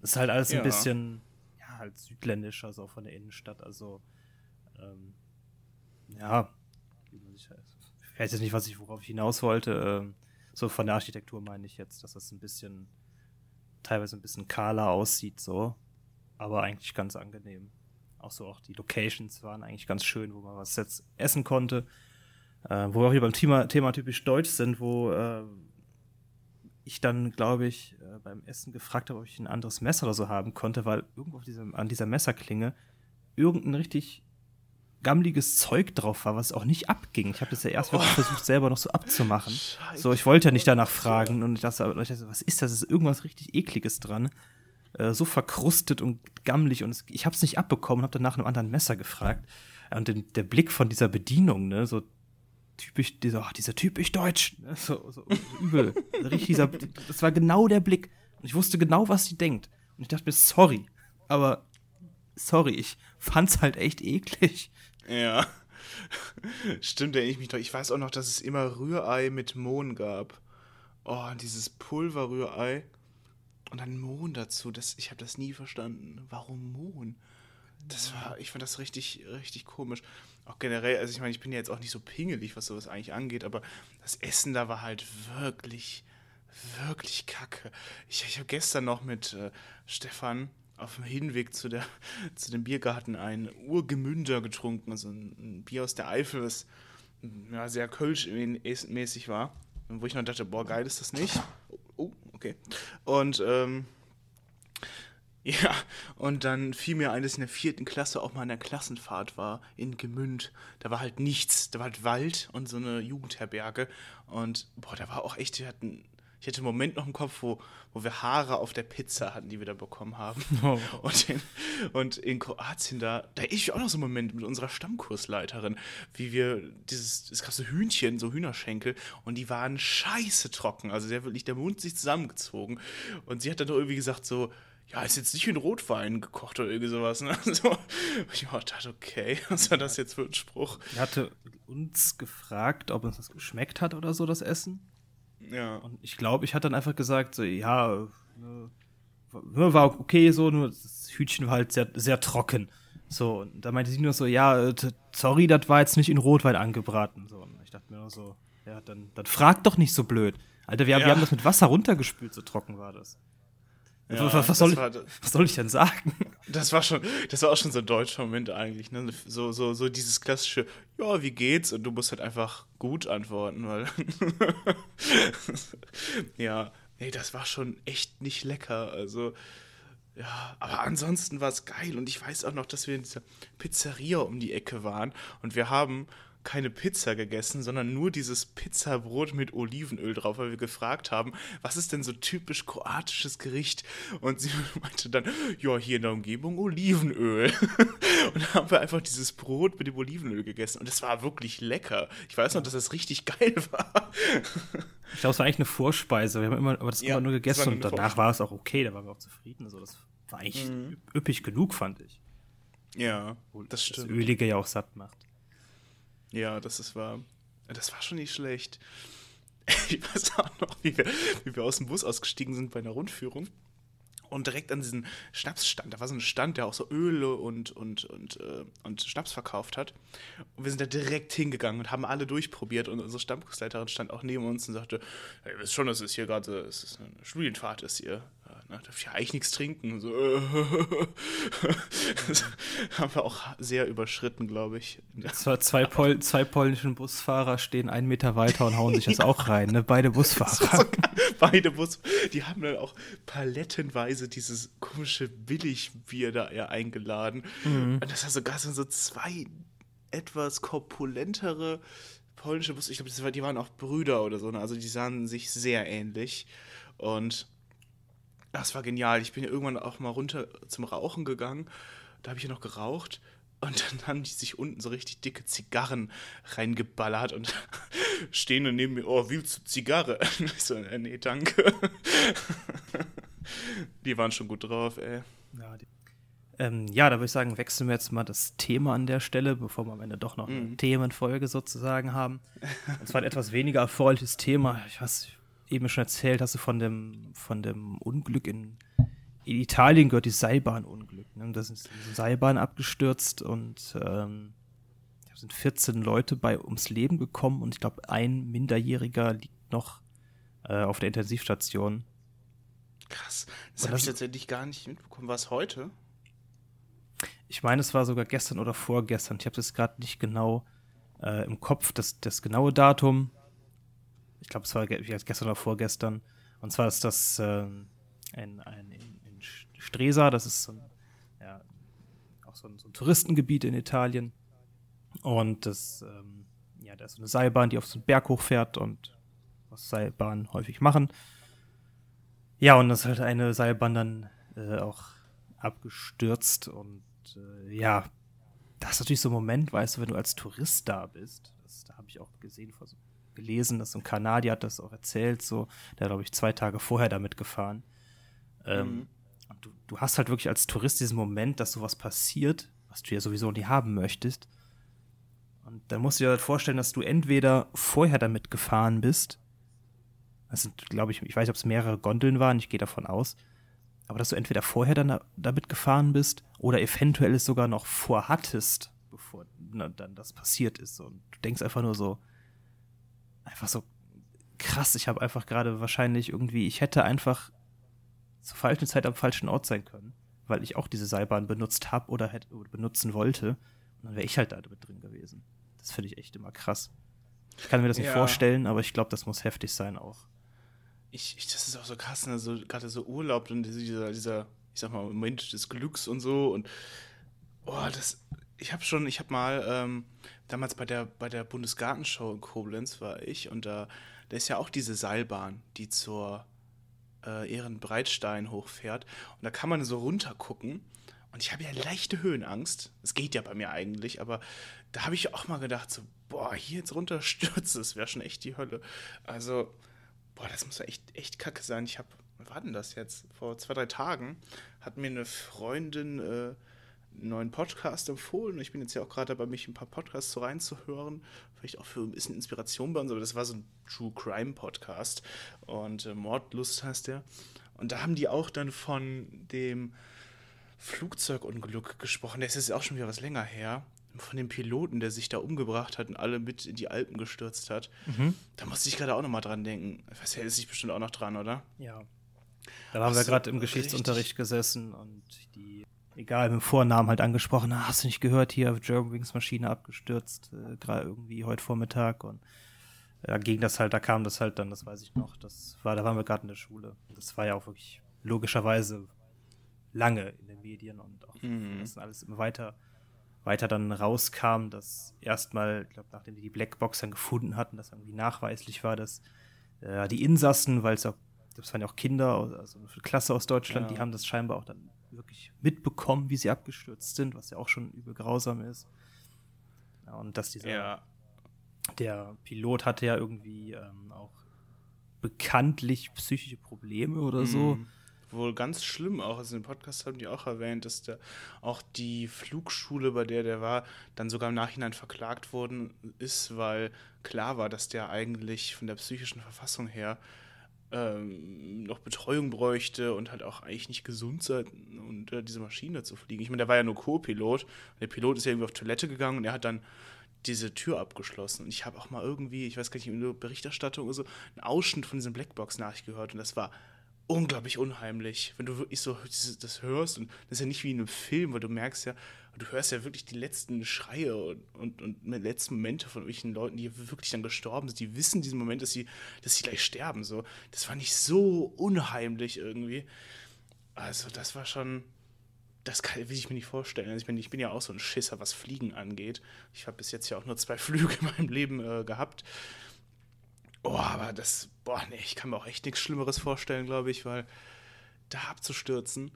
Ist halt alles Ja. ein bisschen, ja, halt südländisch, also auch von der Innenstadt. Also, ähm, ja, wie man sich halt- ich weiß jetzt nicht, was ich worauf ich hinaus wollte. Ähm, so von der Architektur meine ich jetzt, dass das ein bisschen, teilweise ein bisschen kahler aussieht, so. Aber eigentlich ganz angenehm. Auch so, auch die Locations waren eigentlich ganz schön, wo man was jetzt essen konnte. Äh, wo wir auch hier beim Thema, Thema typisch deutsch sind, wo äh, ich dann, glaube ich, äh, beim Essen gefragt habe, ob ich ein anderes Messer oder so haben konnte, weil irgendwo diesem, an dieser Messerklinge irgendein richtig gammliges Zeug drauf war, was auch nicht abging. Ich habe das ja erst wirklich versucht, selber noch so abzumachen. So, ich wollte ja nicht danach fragen und ich dachte, aber- ich dachte, was ist das? Ist irgendwas richtig ekliges dran. Äh, so verkrustet und gammelig und es, ich habe es nicht abbekommen und habe dann nach einem anderen Messer gefragt. Und den, der Blick von dieser Bedienung, ne, so typisch, dieser, ach, dieser typisch deutsch, ne, so, so übel. Richtig, dieser, das war genau der Blick. Und ich wusste genau, was sie denkt. Und ich dachte mir, sorry, aber sorry, ich fand's halt echt eklig. Ja. Stimmt, erinnere ich mich doch. Ich weiß auch noch, dass es immer Rührei mit Mohn gab. Oh, und dieses Pulverrührei. Und dann Mohn dazu. Das, ich habe das nie verstanden. Warum Mohn? Das war, ich fand das richtig, richtig komisch. Auch generell, also ich meine, ich bin ja jetzt auch nicht so pingelig, was sowas eigentlich angeht, aber das Essen da war halt wirklich, wirklich kacke. Ich, ich habe gestern noch mit äh, Stefan auf dem Hinweg zu, der, zu dem Biergarten ein Urgemünder getrunken, also ein, ein Bier aus der Eifel, das mm, ja, sehr kölsch-mäßig war. Wo ich noch dachte, boah, geil ist das nicht. Oh, okay. Und ähm, ja, und dann fiel mir ein, dass ich in der vierten Klasse auch mal in der Klassenfahrt war in Gemünd. Da war halt nichts. Da war halt Wald und so eine Jugendherberge. Und boah, da war auch echt, wir hatten, ich hatte einen Moment noch im Kopf, wo, wo wir Haare auf der Pizza hatten, die wir da bekommen haben. Oh. Und, in, und in Kroatien, da, da ich auch noch so einen Moment mit unserer Stammkursleiterin, wie wir dieses, es gab so Hühnchen, so Hühnerschenkel, und die waren scheiße trocken. Also der hat wirklich der Mund sich zusammengezogen. Und sie hat dann doch irgendwie gesagt so, ja, ist jetzt nicht in Rotwein gekocht oder irgendwie sowas. Ne? So, ich dachte, okay, was war das jetzt für ein Spruch? Er hatte uns gefragt, ob uns das geschmeckt hat oder so, das Essen. Ja. Und ich glaube, ich hatte dann einfach gesagt, so, ja, äh, war war okay so, nur das Hütchen war halt sehr, sehr trocken. So, und da meinte sie nur so, ja, äh, sorry, das war jetzt nicht in Rotwein angebraten. So, und ich dachte mir nur so, ja, dann, dann frag doch nicht so blöd. Alter, wir, haben- Ja. wir haben das mit Wasser runtergespült, so trocken war das. Ja, was, soll ich, war- was soll ich denn sagen? Das war schon, das war auch schon so ein deutscher Moment eigentlich, ne? So, so, so dieses klassische, ja, wie geht's? Und du musst halt einfach gut antworten, weil. ja, nee, das war schon echt nicht lecker. Also, ja, aber ansonsten war es geil. Und ich weiß auch noch, dass wir in dieser Pizzeria um die Ecke waren und wir haben keine Pizza gegessen, sondern nur dieses Pizzabrot mit Olivenöl drauf, weil wir gefragt haben, was ist denn so typisch kroatisches Gericht? Und sie meinte dann, ja, hier in der Umgebung Olivenöl. Und dann haben wir einfach dieses Brot mit dem Olivenöl gegessen und es war wirklich lecker. Ich weiß noch, dass das richtig geil war. Ich glaube, es war eigentlich eine Vorspeise. Wir haben immer, aber das Ja, immer nur das gegessen und danach Vorspeise. war es auch okay, da waren wir auch zufrieden. Also das war eigentlich Mhm. üppig genug, fand ich. Ja, das Das stimmt. Ölige ja auch satt macht. Ja, das ist wahr. Das war schon nicht schlecht. ich weiß auch noch, wie wir, wie wir aus dem Bus ausgestiegen sind bei einer Rundführung und direkt an diesen Schnapsstand, da war so ein Stand, der auch so Öle und, und, und, äh, und Schnaps verkauft hat. Und wir sind da direkt hingegangen und haben alle durchprobiert und unsere Stammkursleiterin stand auch neben uns und sagte, ihr wisst schon, dass es hier gerade, eine Studienfahrt ist hier. Ne, darf ich ja eigentlich nichts trinken. So, das haben wir auch sehr überschritten, glaube ich. Zwar zwei, Pol zwei polnischen Busfahrer stehen einen Meter weiter und hauen sich das auch rein, ne? Beide Busfahrer. beide Bus, die haben dann auch palettenweise dieses komische Billigbier da eher eingeladen. Mhm. Und das war sogar so zwei etwas korpulentere polnische Bus. Ich glaube, die waren auch Brüder oder so. Ne? Also die sahen sich sehr ähnlich. Und das war genial. Ich bin ja irgendwann auch mal runter zum Rauchen gegangen. Da habe ich ja noch geraucht. Und dann haben die sich unten so richtig dicke Zigarren reingeballert und stehen und neben mir, oh, willst du Zigarre? Ich so, äh, nee, danke. die waren schon gut drauf, ey. Ja, ähm, ja, da würde ich sagen, wechseln wir jetzt mal das Thema an der Stelle, bevor wir am Ende doch noch eine mm. Themenfolge sozusagen haben. Und zwar ein etwas weniger erfreuliches Thema. Ich weiß, eben schon erzählt, hast du von dem, von dem Unglück in, in Italien gehört, die Seilbahnunglück. Ne? Da sind Seilbahn abgestürzt und ähm, da sind 14 Leute bei ums Leben gekommen und ich glaube, ein Minderjähriger liegt noch äh, auf der Intensivstation. Krass, das habe ich tatsächlich gar nicht mitbekommen. War es heute? Ich meine, es war sogar gestern oder vorgestern. Ich habe es gerade nicht genau äh, im Kopf, das, das genaue Datum ich glaube, es war gestern oder vorgestern. Und zwar ist das äh, ein, ein, in, in Stresa, das ist so ein, ja, auch so ein, so ein, Touristengebiet in Italien. Und das, ähm, ja, da ist so eine Seilbahn, die auf so einen Berg hochfährt und was Seilbahnen häufig machen. Ja, und das halt eine Seilbahn dann äh, auch abgestürzt und äh, ja, das ist natürlich so ein Moment, weißt du, wenn du als Tourist da bist, das, da habe ich auch gesehen vor so gelesen, dass so ein Kanadier hat das auch erzählt, so, der glaube ich zwei Tage vorher damit gefahren. Ähm, mhm. du, du hast halt wirklich als Tourist diesen Moment, dass sowas passiert, was du ja sowieso nie haben möchtest. Und dann musst du dir halt vorstellen, dass du entweder vorher damit gefahren bist, das sind, glaube ich, ich weiß nicht, ob es mehrere Gondeln waren, ich gehe davon aus, aber dass du entweder vorher dann damit gefahren bist oder eventuell es sogar noch vorhattest, bevor na, dann das passiert ist. Und du denkst einfach nur so, einfach so krass. Ich habe einfach gerade wahrscheinlich irgendwie, ich hätte einfach zur falschen Zeit am falschen Ort sein können, weil ich auch diese Seilbahn benutzt habe oder hätte oder benutzen wollte. Und dann wäre ich halt da mit drin gewesen. Das finde ich echt immer krass. Ich kann mir das nicht ja. vorstellen, aber ich glaube, das muss heftig sein auch. Ich, ich, das ist auch so krass, ne? so, gerade so Urlaub und dieser, dieser, ich sag mal, Moment des Glücks und so und oh, das, ich habe schon, ich habe mal ähm, damals bei der, bei der Bundesgartenshow in Koblenz war ich und da, da ist ja auch diese Seilbahn, die zur äh, Ehrenbreitstein hochfährt und da kann man so runter gucken und ich habe ja leichte Höhenangst. Es geht ja bei mir eigentlich, aber da habe ich auch mal gedacht, so, boah, hier jetzt runterstürzen, das wäre schon echt die Hölle. Also, boah, das muss ja echt, echt kacke sein. Ich habe, wann war denn das jetzt? Vor zwei, drei Tagen hat mir eine Freundin äh, einen neuen Podcast empfohlen. Ich bin jetzt ja auch gerade dabei, mich ein paar Podcasts so reinzuhören. Vielleicht auch für ein bisschen Inspiration bei uns, aber das war so ein True Crime Podcast. Und äh, Mordlust heißt der. Und da haben die auch dann von dem Flugzeugunglück gesprochen. Das ist auch schon wieder was länger her. Von dem Piloten, der sich da umgebracht hat und alle mit in die Alpen gestürzt hat. Mhm. Da musste ich gerade auch nochmal dran denken. Weiß, hält sich bestimmt auch noch dran, oder? Ja. Da haben Ach wir gerade im Geschichtsunterricht richtig. gesessen und die egal, mit dem Vornamen halt angesprochen, ah, hast du nicht gehört, hier Germanwings Maschine abgestürzt, äh, gerade irgendwie heute Vormittag und da ging das halt, da kam das halt dann, das weiß ich noch, das war, da waren wir gerade in der Schule. Das war ja auch wirklich logischerweise lange in den Medien und auch mhm. das alles immer weiter, weiter dann rauskam, dass erstmal, ich glaube, nachdem die die Blackbox dann gefunden hatten, dass irgendwie nachweislich war, dass äh, die Insassen, weil es auch, das waren ja auch Kinder, also eine Klasse aus Deutschland, ja. die haben das scheinbar auch dann wirklich mitbekommen, wie sie abgestürzt sind, was ja auch schon übel grausam ist. Ja, und dass dieser ja. der Pilot hatte ja irgendwie ähm, auch bekanntlich psychische Probleme oder so. Mhm. wohl ganz schlimm auch. Also im Podcast haben die auch erwähnt, dass da auch die Flugschule, bei der der war, dann sogar im Nachhinein verklagt worden ist, weil klar war, dass der eigentlich von der psychischen Verfassung her ähm, noch Betreuung bräuchte und halt auch eigentlich nicht gesund sein, unter diese Maschine zu fliegen. Ich meine, der war ja nur Co-Pilot. Der Pilot ist ja irgendwie auf Toilette gegangen und er hat dann diese Tür abgeschlossen. Und ich habe auch mal irgendwie, ich weiß gar nicht, in der Berichterstattung oder so, einen Ausschnitt von diesem Blackbox-Nachricht gehört und das war unglaublich unheimlich, wenn du wirklich so das hörst und das ist ja nicht wie in einem Film, weil du merkst ja, du hörst ja wirklich die letzten Schreie und, und, und letzten Momente von irgendwelchen Leuten, die wirklich dann gestorben sind, die wissen diesen Moment, dass sie, dass sie gleich sterben, so. Das war nicht so unheimlich irgendwie. Also das war schon, das kann, will ich mir nicht vorstellen. Also ich, bin, ich bin ja auch so ein Schisser, was Fliegen angeht. Ich habe bis jetzt ja auch nur zwei Flüge in meinem Leben äh, gehabt. Oh, aber das, boah, nee, ich kann mir auch echt nichts Schlimmeres vorstellen, glaube ich, weil da abzustürzen,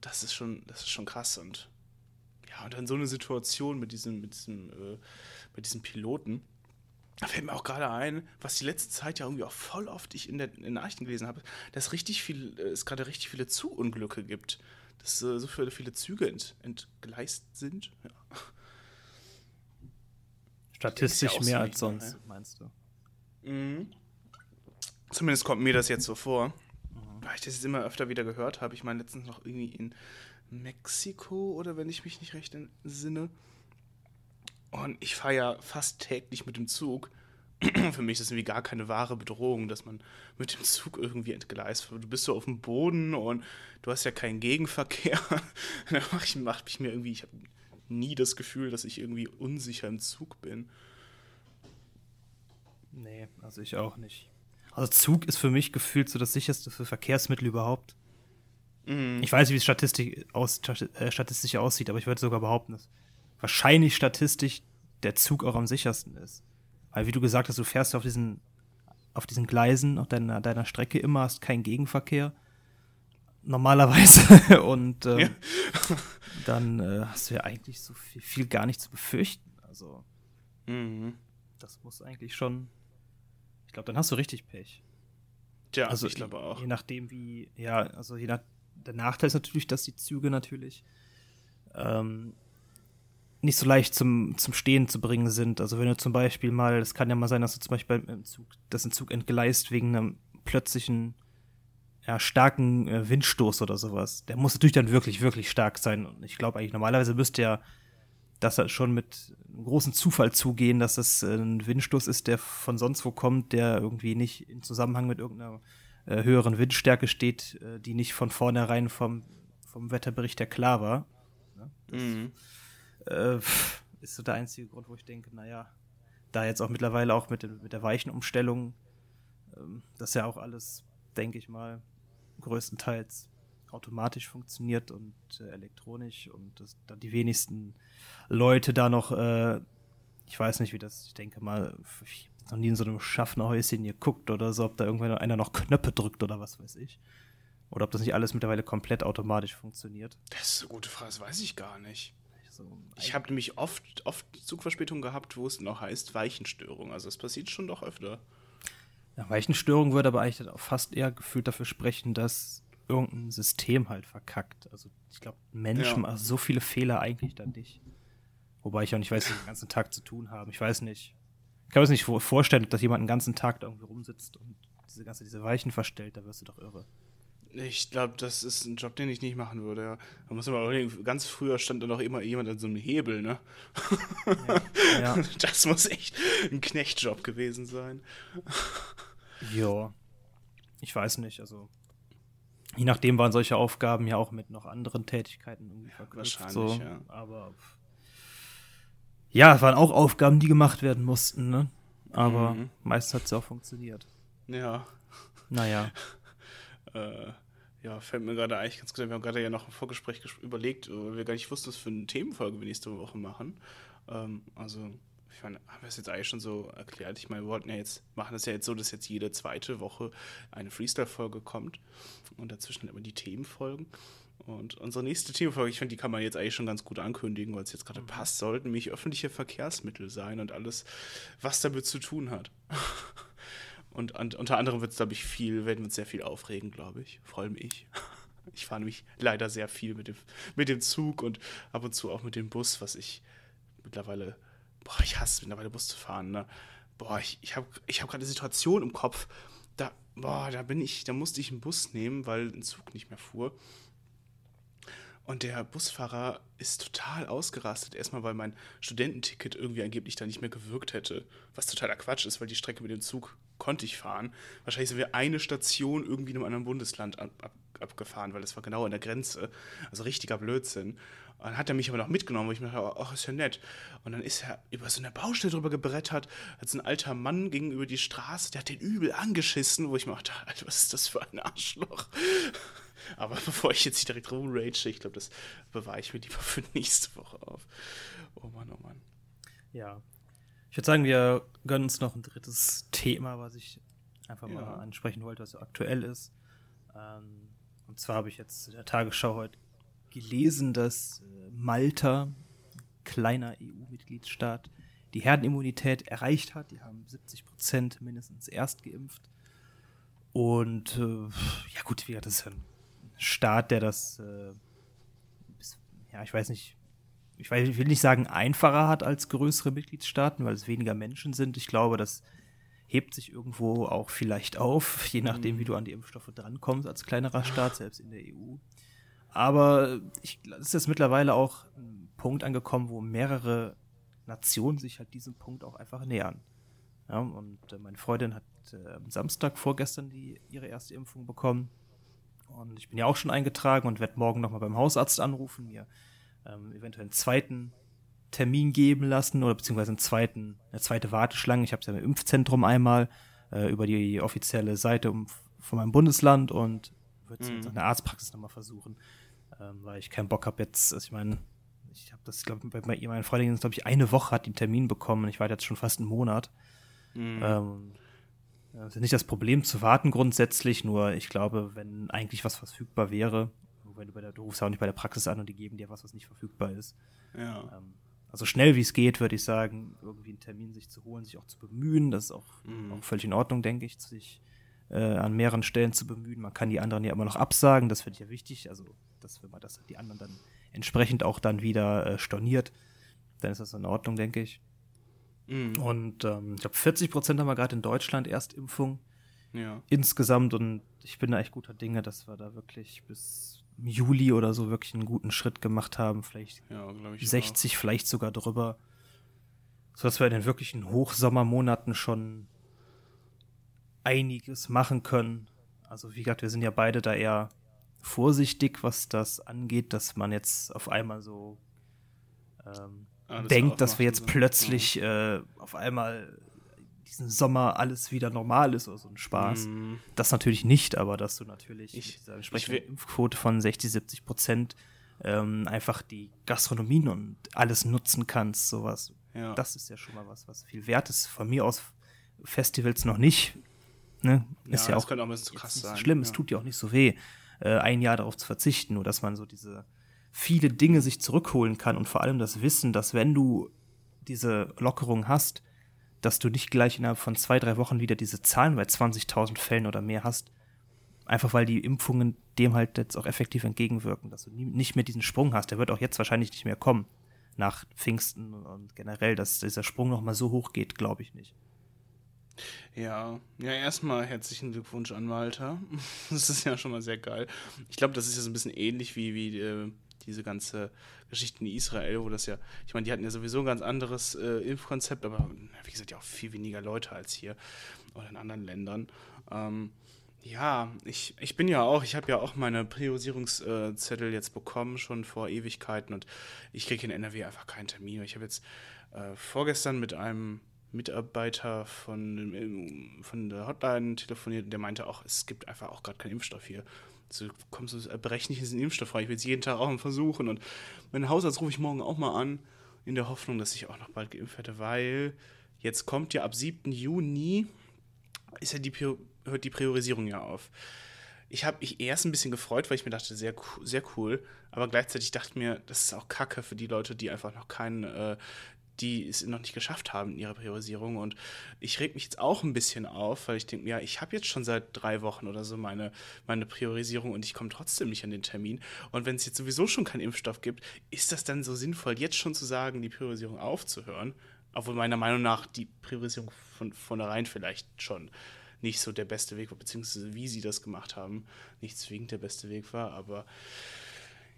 das ist schon, das ist schon krass. Und ja, und dann so eine Situation mit diesem, mit diesem, äh, mit diesem Piloten. Da fällt mir auch gerade ein, was die letzte Zeit ja irgendwie auch voll oft ich in, der, in den Nachrichten gelesen habe, dass richtig viel, äh, es gerade richtig viele Zugunglücke gibt dass äh, so viele, viele Züge ent, entgleist sind. Ja. Statistisch ja mehr als sonst, ja. meinst du? Mhm. Zumindest kommt mir das jetzt so vor. Mhm. Weil ich das jetzt immer öfter wieder gehört habe. Ich meine, letztens noch irgendwie in Mexiko oder wenn ich mich nicht recht entsinne. Und ich fahre ja fast täglich mit dem Zug. für mich ist das irgendwie gar keine wahre Bedrohung, dass man mit dem Zug irgendwie entgleist. Du bist so auf dem Boden und du hast ja keinen Gegenverkehr. da mache ich, mach ich mir irgendwie, ich habe nie das Gefühl, dass ich irgendwie unsicher im Zug bin. Nee, also ich auch nicht. Also Zug ist für mich gefühlt so das sicherste für Verkehrsmittel überhaupt. Mhm. Ich weiß, wie es statistisch, aus, äh, statistisch aussieht, aber ich würde sogar behaupten, dass wahrscheinlich statistisch der Zug auch am sichersten ist. Weil wie du gesagt hast, du fährst auf diesen, auf diesen Gleisen, auf deiner, deiner Strecke immer, hast keinen Gegenverkehr. Normalerweise. Und äh, ja. dann äh, hast du ja eigentlich so viel, viel, gar nicht zu befürchten. Also, mhm. das muss eigentlich schon. Glaube, dann hast du richtig Pech. Tja, also, ich glaube auch. Je nachdem, wie, ja, also je nach, der Nachteil ist natürlich, dass die Züge natürlich ähm, nicht so leicht zum, zum Stehen zu bringen sind. Also wenn du zum Beispiel mal, es kann ja mal sein, dass du zum Beispiel im Zug, dass ein Zug entgleist wegen einem plötzlichen, ja, starken äh, Windstoß oder sowas. Der muss natürlich dann wirklich, wirklich stark sein. Und ich glaube eigentlich, normalerweise müsste ja das halt schon mit einem großen Zufall zugehen, dass das äh, ein Windstoß ist, der von sonst wo kommt, der irgendwie nicht in Zusammenhang mit irgendeiner äh, höheren Windstärke steht, äh, die nicht von vornherein vom, vom Wetterbericht ja klar war. Ja, ne? mhm äh, ist so der einzige Grund, wo ich denke, naja, da jetzt auch mittlerweile auch mit, mit der Weichenumstellung, ähm, das ja auch alles, denke ich mal, größtenteils automatisch funktioniert und äh, elektronisch und dass da die wenigsten Leute da noch, äh, ich weiß nicht, wie das, ich denke mal, ich noch nie in so einem Schaffnerhäuschen geguckt oder so, ob da irgendwann einer noch Knöpfe drückt oder was weiß ich. Oder ob das nicht alles mittlerweile komplett automatisch funktioniert. Das ist eine gute Frage, das weiß ich gar nicht. So ich habe nämlich oft, oft Zugverspätungen gehabt, wo es noch heißt Weichenstörung. Also es passiert schon doch öfter. Ja, Weichenstörung würde aber eigentlich auch fast eher gefühlt dafür sprechen, dass irgendein System halt verkackt. Also ich glaube, Menschen ja. machen so viele Fehler eigentlich dann nicht. Wobei ich auch nicht weiß, was sie den ganzen Tag zu tun haben. Ich weiß nicht. Ich kann mir das nicht vorstellen, dass jemand den ganzen Tag da irgendwie rumsitzt und diese ganze diese Weichen verstellt, da wirst du doch irre. Ich glaube, das ist ein Job, den ich nicht machen würde. Ja. Da muss man überlegen, ganz früher stand da noch immer jemand an so einem Hebel, ne? Ja, ja. Das muss echt ein Knechtjob gewesen sein. Ja. Ich weiß nicht, also. Je nachdem waren solche Aufgaben ja auch mit noch anderen Tätigkeiten irgendwie verknüpft. Wahrscheinlich, so. ja. Aber. Ja, es waren auch Aufgaben, die gemacht werden mussten, ne? Aber mhm. meistens hat es ja auch funktioniert. Ja. Naja. äh ja, fällt mir gerade eigentlich ganz gut. Wir haben gerade ja noch ein Vorgespräch überlegt, weil wir gar nicht wussten, was für eine Themenfolge wir nächste Woche machen. Ähm, also, ich meine, haben wir es jetzt eigentlich schon so erklärt? Ich meine, wir wollten ja jetzt, machen das ja jetzt so, dass jetzt jede zweite Woche eine Freestyle-Folge kommt und dazwischen immer die Themenfolgen. Und unsere nächste Themenfolge, ich finde, die kann man jetzt eigentlich schon ganz gut ankündigen, weil es jetzt gerade mhm. passt, sollten nämlich öffentliche Verkehrsmittel sein und alles, was damit zu tun hat. Und, und unter anderem wird es, glaube ich, viel, werden wir uns sehr viel aufregen, glaube ich. Vor allem ich. Ich fahre nämlich leider sehr viel mit dem, mit dem Zug und ab und zu auch mit dem Bus, was ich mittlerweile, boah, ich hasse mittlerweile Bus zu fahren, ne? Boah, ich, ich habe ich hab gerade eine Situation im Kopf, da, boah, da bin ich, da musste ich einen Bus nehmen, weil ein Zug nicht mehr fuhr. Und der Busfahrer ist total ausgerastet. Erstmal, weil mein Studententicket irgendwie angeblich da nicht mehr gewirkt hätte. Was totaler Quatsch ist, weil die Strecke mit dem Zug konnte ich fahren. Wahrscheinlich sind wir eine Station irgendwie in einem anderen Bundesland ab, ab, abgefahren, weil das war genau an der Grenze. Also richtiger Blödsinn. Und dann hat er mich aber noch mitgenommen, wo ich mir dachte, ach, ist ja nett. Und dann ist er über so eine Baustelle drüber gebrettert, hat so ein alter Mann gegenüber die Straße, der hat den übel angeschissen, wo ich mir dachte, Alter, was ist das für ein Arschloch? Aber bevor ich jetzt direkt rumrage, ich glaube, das bewahre ich mir lieber für nächste Woche auf. Oh Mann, oh Mann. Ja. Ich würde sagen, wir gönnen uns noch ein drittes Thema, was ich einfach mal ja. ansprechen wollte, was so aktuell ist. Ähm, und zwar habe ich jetzt in der Tagesschau heute gelesen, dass äh, Malta, kleiner EU-Mitgliedstaat, die Herdenimmunität erreicht hat. Die haben 70 Prozent mindestens erst geimpft. Und äh, ja gut, wie das ist ein Staat, der das, äh, bis, ja, ich weiß nicht, ich, weiß, ich will nicht sagen einfacher hat als größere Mitgliedstaaten, weil es weniger Menschen sind. Ich glaube, das hebt sich irgendwo auch vielleicht auf, je nachdem, wie du an die Impfstoffe drankommst als kleinerer Staat, selbst in der EU. Aber ich, es ist jetzt mittlerweile auch ein Punkt angekommen, wo mehrere Nationen sich halt diesem Punkt auch einfach nähern. Ja, und äh, meine Freundin hat äh, am Samstag vorgestern die, ihre erste Impfung bekommen. Und ich bin ja auch schon eingetragen und werde morgen nochmal beim Hausarzt anrufen, mir ähm, eventuell einen zweiten Termin geben lassen oder beziehungsweise einen zweiten, eine zweite Warteschlange. Ich habe es ja im Impfzentrum einmal äh, über die offizielle Seite um, von meinem Bundesland und würde es mhm. jetzt in der Arztpraxis nochmal versuchen, ähm, weil ich keinen Bock habe jetzt, also ich meine, ich habe das, glaube ich, bei meiner Freundin, glaube ich, eine Woche hat die einen Termin bekommen. Ich warte jetzt schon fast einen Monat. Mhm. Ähm, das ist nicht das Problem zu warten grundsätzlich, nur ich glaube, wenn eigentlich was verfügbar wäre, wenn du bei der, du rufst ja auch nicht bei der Praxis an und die geben dir was, was nicht verfügbar ist. Ja. Ähm, also schnell wie es geht, würde ich sagen, irgendwie einen Termin sich zu holen, sich auch zu bemühen. Das ist auch, mhm. auch völlig in Ordnung, denke ich, sich äh, an mehreren Stellen zu bemühen. Man kann die anderen ja immer noch absagen, das finde ich ja wichtig. Also, dass wenn man das die anderen dann entsprechend auch dann wieder äh, storniert, dann ist das in Ordnung, denke ich. Mhm. Und ähm, ich glaube, 40 Prozent haben wir gerade in Deutschland Erstimpfung. Ja. Insgesamt und ich bin da echt guter Dinge, dass wir da wirklich bis Juli oder so wirklich einen guten Schritt gemacht haben. Vielleicht ja, 60, auch. vielleicht sogar drüber. Sodass wir in den wirklichen Hochsommermonaten schon einiges machen können. Also, wie gesagt, wir sind ja beide da eher vorsichtig, was das angeht, dass man jetzt auf einmal so ähm, denkt, dass wir jetzt plötzlich äh, auf einmal diesen Sommer alles wieder normal ist oder so ein Spaß. Mm. Das natürlich nicht, aber dass du natürlich ich, mit dieser entsprechenden Impfquote von 60, 70 Prozent ähm, einfach die Gastronomien und alles nutzen kannst, sowas. Ja. Das ist ja schon mal was, was viel wert ist. Von mir aus Festivals noch nicht. Ne? Ist ja, ja auch, auch ein zu krass sein. Schlimm, ja. es tut ja auch nicht so weh, äh, ein Jahr darauf zu verzichten, nur dass man so diese viele Dinge sich zurückholen kann und vor allem das Wissen, dass wenn du diese Lockerung hast, dass du nicht gleich innerhalb von zwei, drei Wochen wieder diese Zahlen bei 20.000 Fällen oder mehr hast. Einfach weil die Impfungen dem halt jetzt auch effektiv entgegenwirken, dass du nicht mehr diesen Sprung hast. Der wird auch jetzt wahrscheinlich nicht mehr kommen nach Pfingsten und generell, dass dieser Sprung nochmal so hoch geht, glaube ich nicht. Ja, ja, erstmal herzlichen Glückwunsch an Malta. Das ist ja schon mal sehr geil. Ich glaube, das ist ja so ein bisschen ähnlich wie, wie äh, diese ganze Geschichte in Israel, wo das ja, ich meine, die hatten ja sowieso ein ganz anderes äh, Impfkonzept, aber wie gesagt, ja auch viel weniger Leute als hier oder in anderen Ländern. Ähm, ja, ich, ich bin ja auch, ich habe ja auch meine Priorisierungszettel jetzt bekommen, schon vor Ewigkeiten und ich kriege in NRW einfach keinen Termin. Ich habe jetzt äh, vorgestern mit einem Mitarbeiter von, von der Hotline telefoniert und der meinte auch, es gibt einfach auch gerade keinen Impfstoff hier so kommst du berechne ich diesen Impfstoff frei. Ich will es jeden Tag auch versuchen. Und meinen Hausarzt rufe ich morgen auch mal an, in der Hoffnung, dass ich auch noch bald geimpft werde, weil jetzt kommt ja ab 7. Juni ist ja die, hört die Priorisierung ja auf. Ich habe mich erst ein bisschen gefreut, weil ich mir dachte, sehr, sehr cool, aber gleichzeitig dachte ich mir, das ist auch Kacke für die Leute, die einfach noch keinen, äh, die es noch nicht geschafft haben in ihrer Priorisierung. Und ich reg mich jetzt auch ein bisschen auf, weil ich denke, ja, ich habe jetzt schon seit drei Wochen oder so meine, meine Priorisierung und ich komme trotzdem nicht an den Termin. Und wenn es jetzt sowieso schon keinen Impfstoff gibt, ist das dann so sinnvoll, jetzt schon zu sagen, die Priorisierung aufzuhören? Obwohl meiner Meinung nach die Priorisierung von vornherein vielleicht schon nicht so der beste Weg war, beziehungsweise wie sie das gemacht haben, nicht zwingend der beste Weg war, aber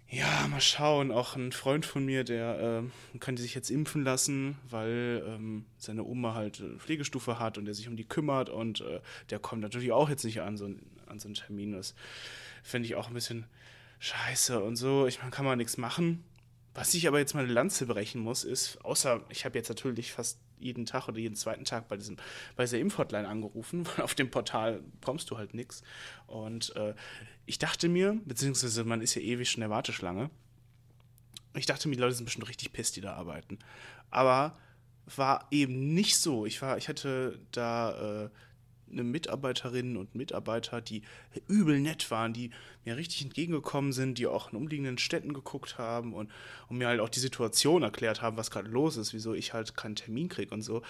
ja, mal schauen. Auch ein Freund von mir, der äh, könnte sich jetzt impfen lassen, weil ähm, seine Oma halt äh, Pflegestufe hat und der sich um die kümmert und äh, der kommt natürlich auch jetzt nicht an so, an so einen Termin. Das fände ich auch ein bisschen scheiße und so. Ich meine, kann man nichts machen. Was ich aber jetzt mal eine Lanze brechen muss, ist, außer ich habe jetzt natürlich fast jeden Tag oder jeden zweiten Tag bei, diesem, bei dieser Impfhotline angerufen, weil auf dem Portal kommst du halt nichts. Und äh, ich dachte mir, beziehungsweise man ist ja ewig schon in der Warteschlange, ich dachte mir, die Leute sind bestimmt richtig piss, die da arbeiten. Aber war eben nicht so. Ich war, ich hatte da äh, Mitarbeiterinnen und Mitarbeiter, die übel nett waren, die mir richtig entgegengekommen sind, die auch in umliegenden Städten geguckt haben und, und mir halt auch die Situation erklärt haben, was gerade los ist, wieso ich halt keinen Termin kriege und so.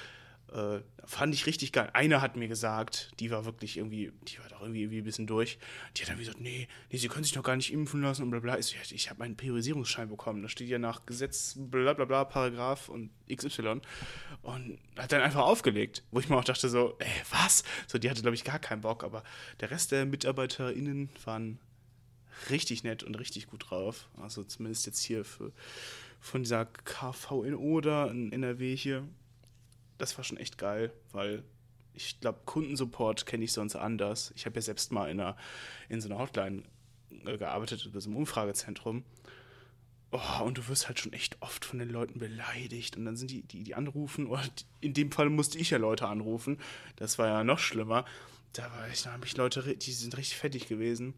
Äh, fand ich richtig geil. Eine hat mir gesagt, die war wirklich irgendwie, die war doch irgendwie, irgendwie ein bisschen durch. Die hat dann gesagt, nee, nee, sie können sich doch gar nicht impfen lassen und bla bla. Ich, ich habe meinen Priorisierungsschein bekommen. Da steht ja nach Gesetz bla bla bla, Paragraph und XY. Und hat dann einfach aufgelegt. Wo ich mir auch dachte so, ey, was? So, die hatte, glaube ich, gar keinen Bock. Aber der Rest der MitarbeiterInnen waren richtig nett und richtig gut drauf. Also zumindest jetzt hier für, von dieser KV in Oder in NRW hier das war schon echt geil, weil ich glaube, Kundensupport kenne ich sonst anders. Ich habe ja selbst mal in, einer, in so einer Hotline äh, gearbeitet, in so einem Umfragezentrum. Oh, und du wirst halt schon echt oft von den Leuten beleidigt und dann sind die, die, die anrufen, oder in dem Fall musste ich ja Leute anrufen. Das war ja noch schlimmer. Da war ich, da habe ich Leute, die sind richtig fertig gewesen.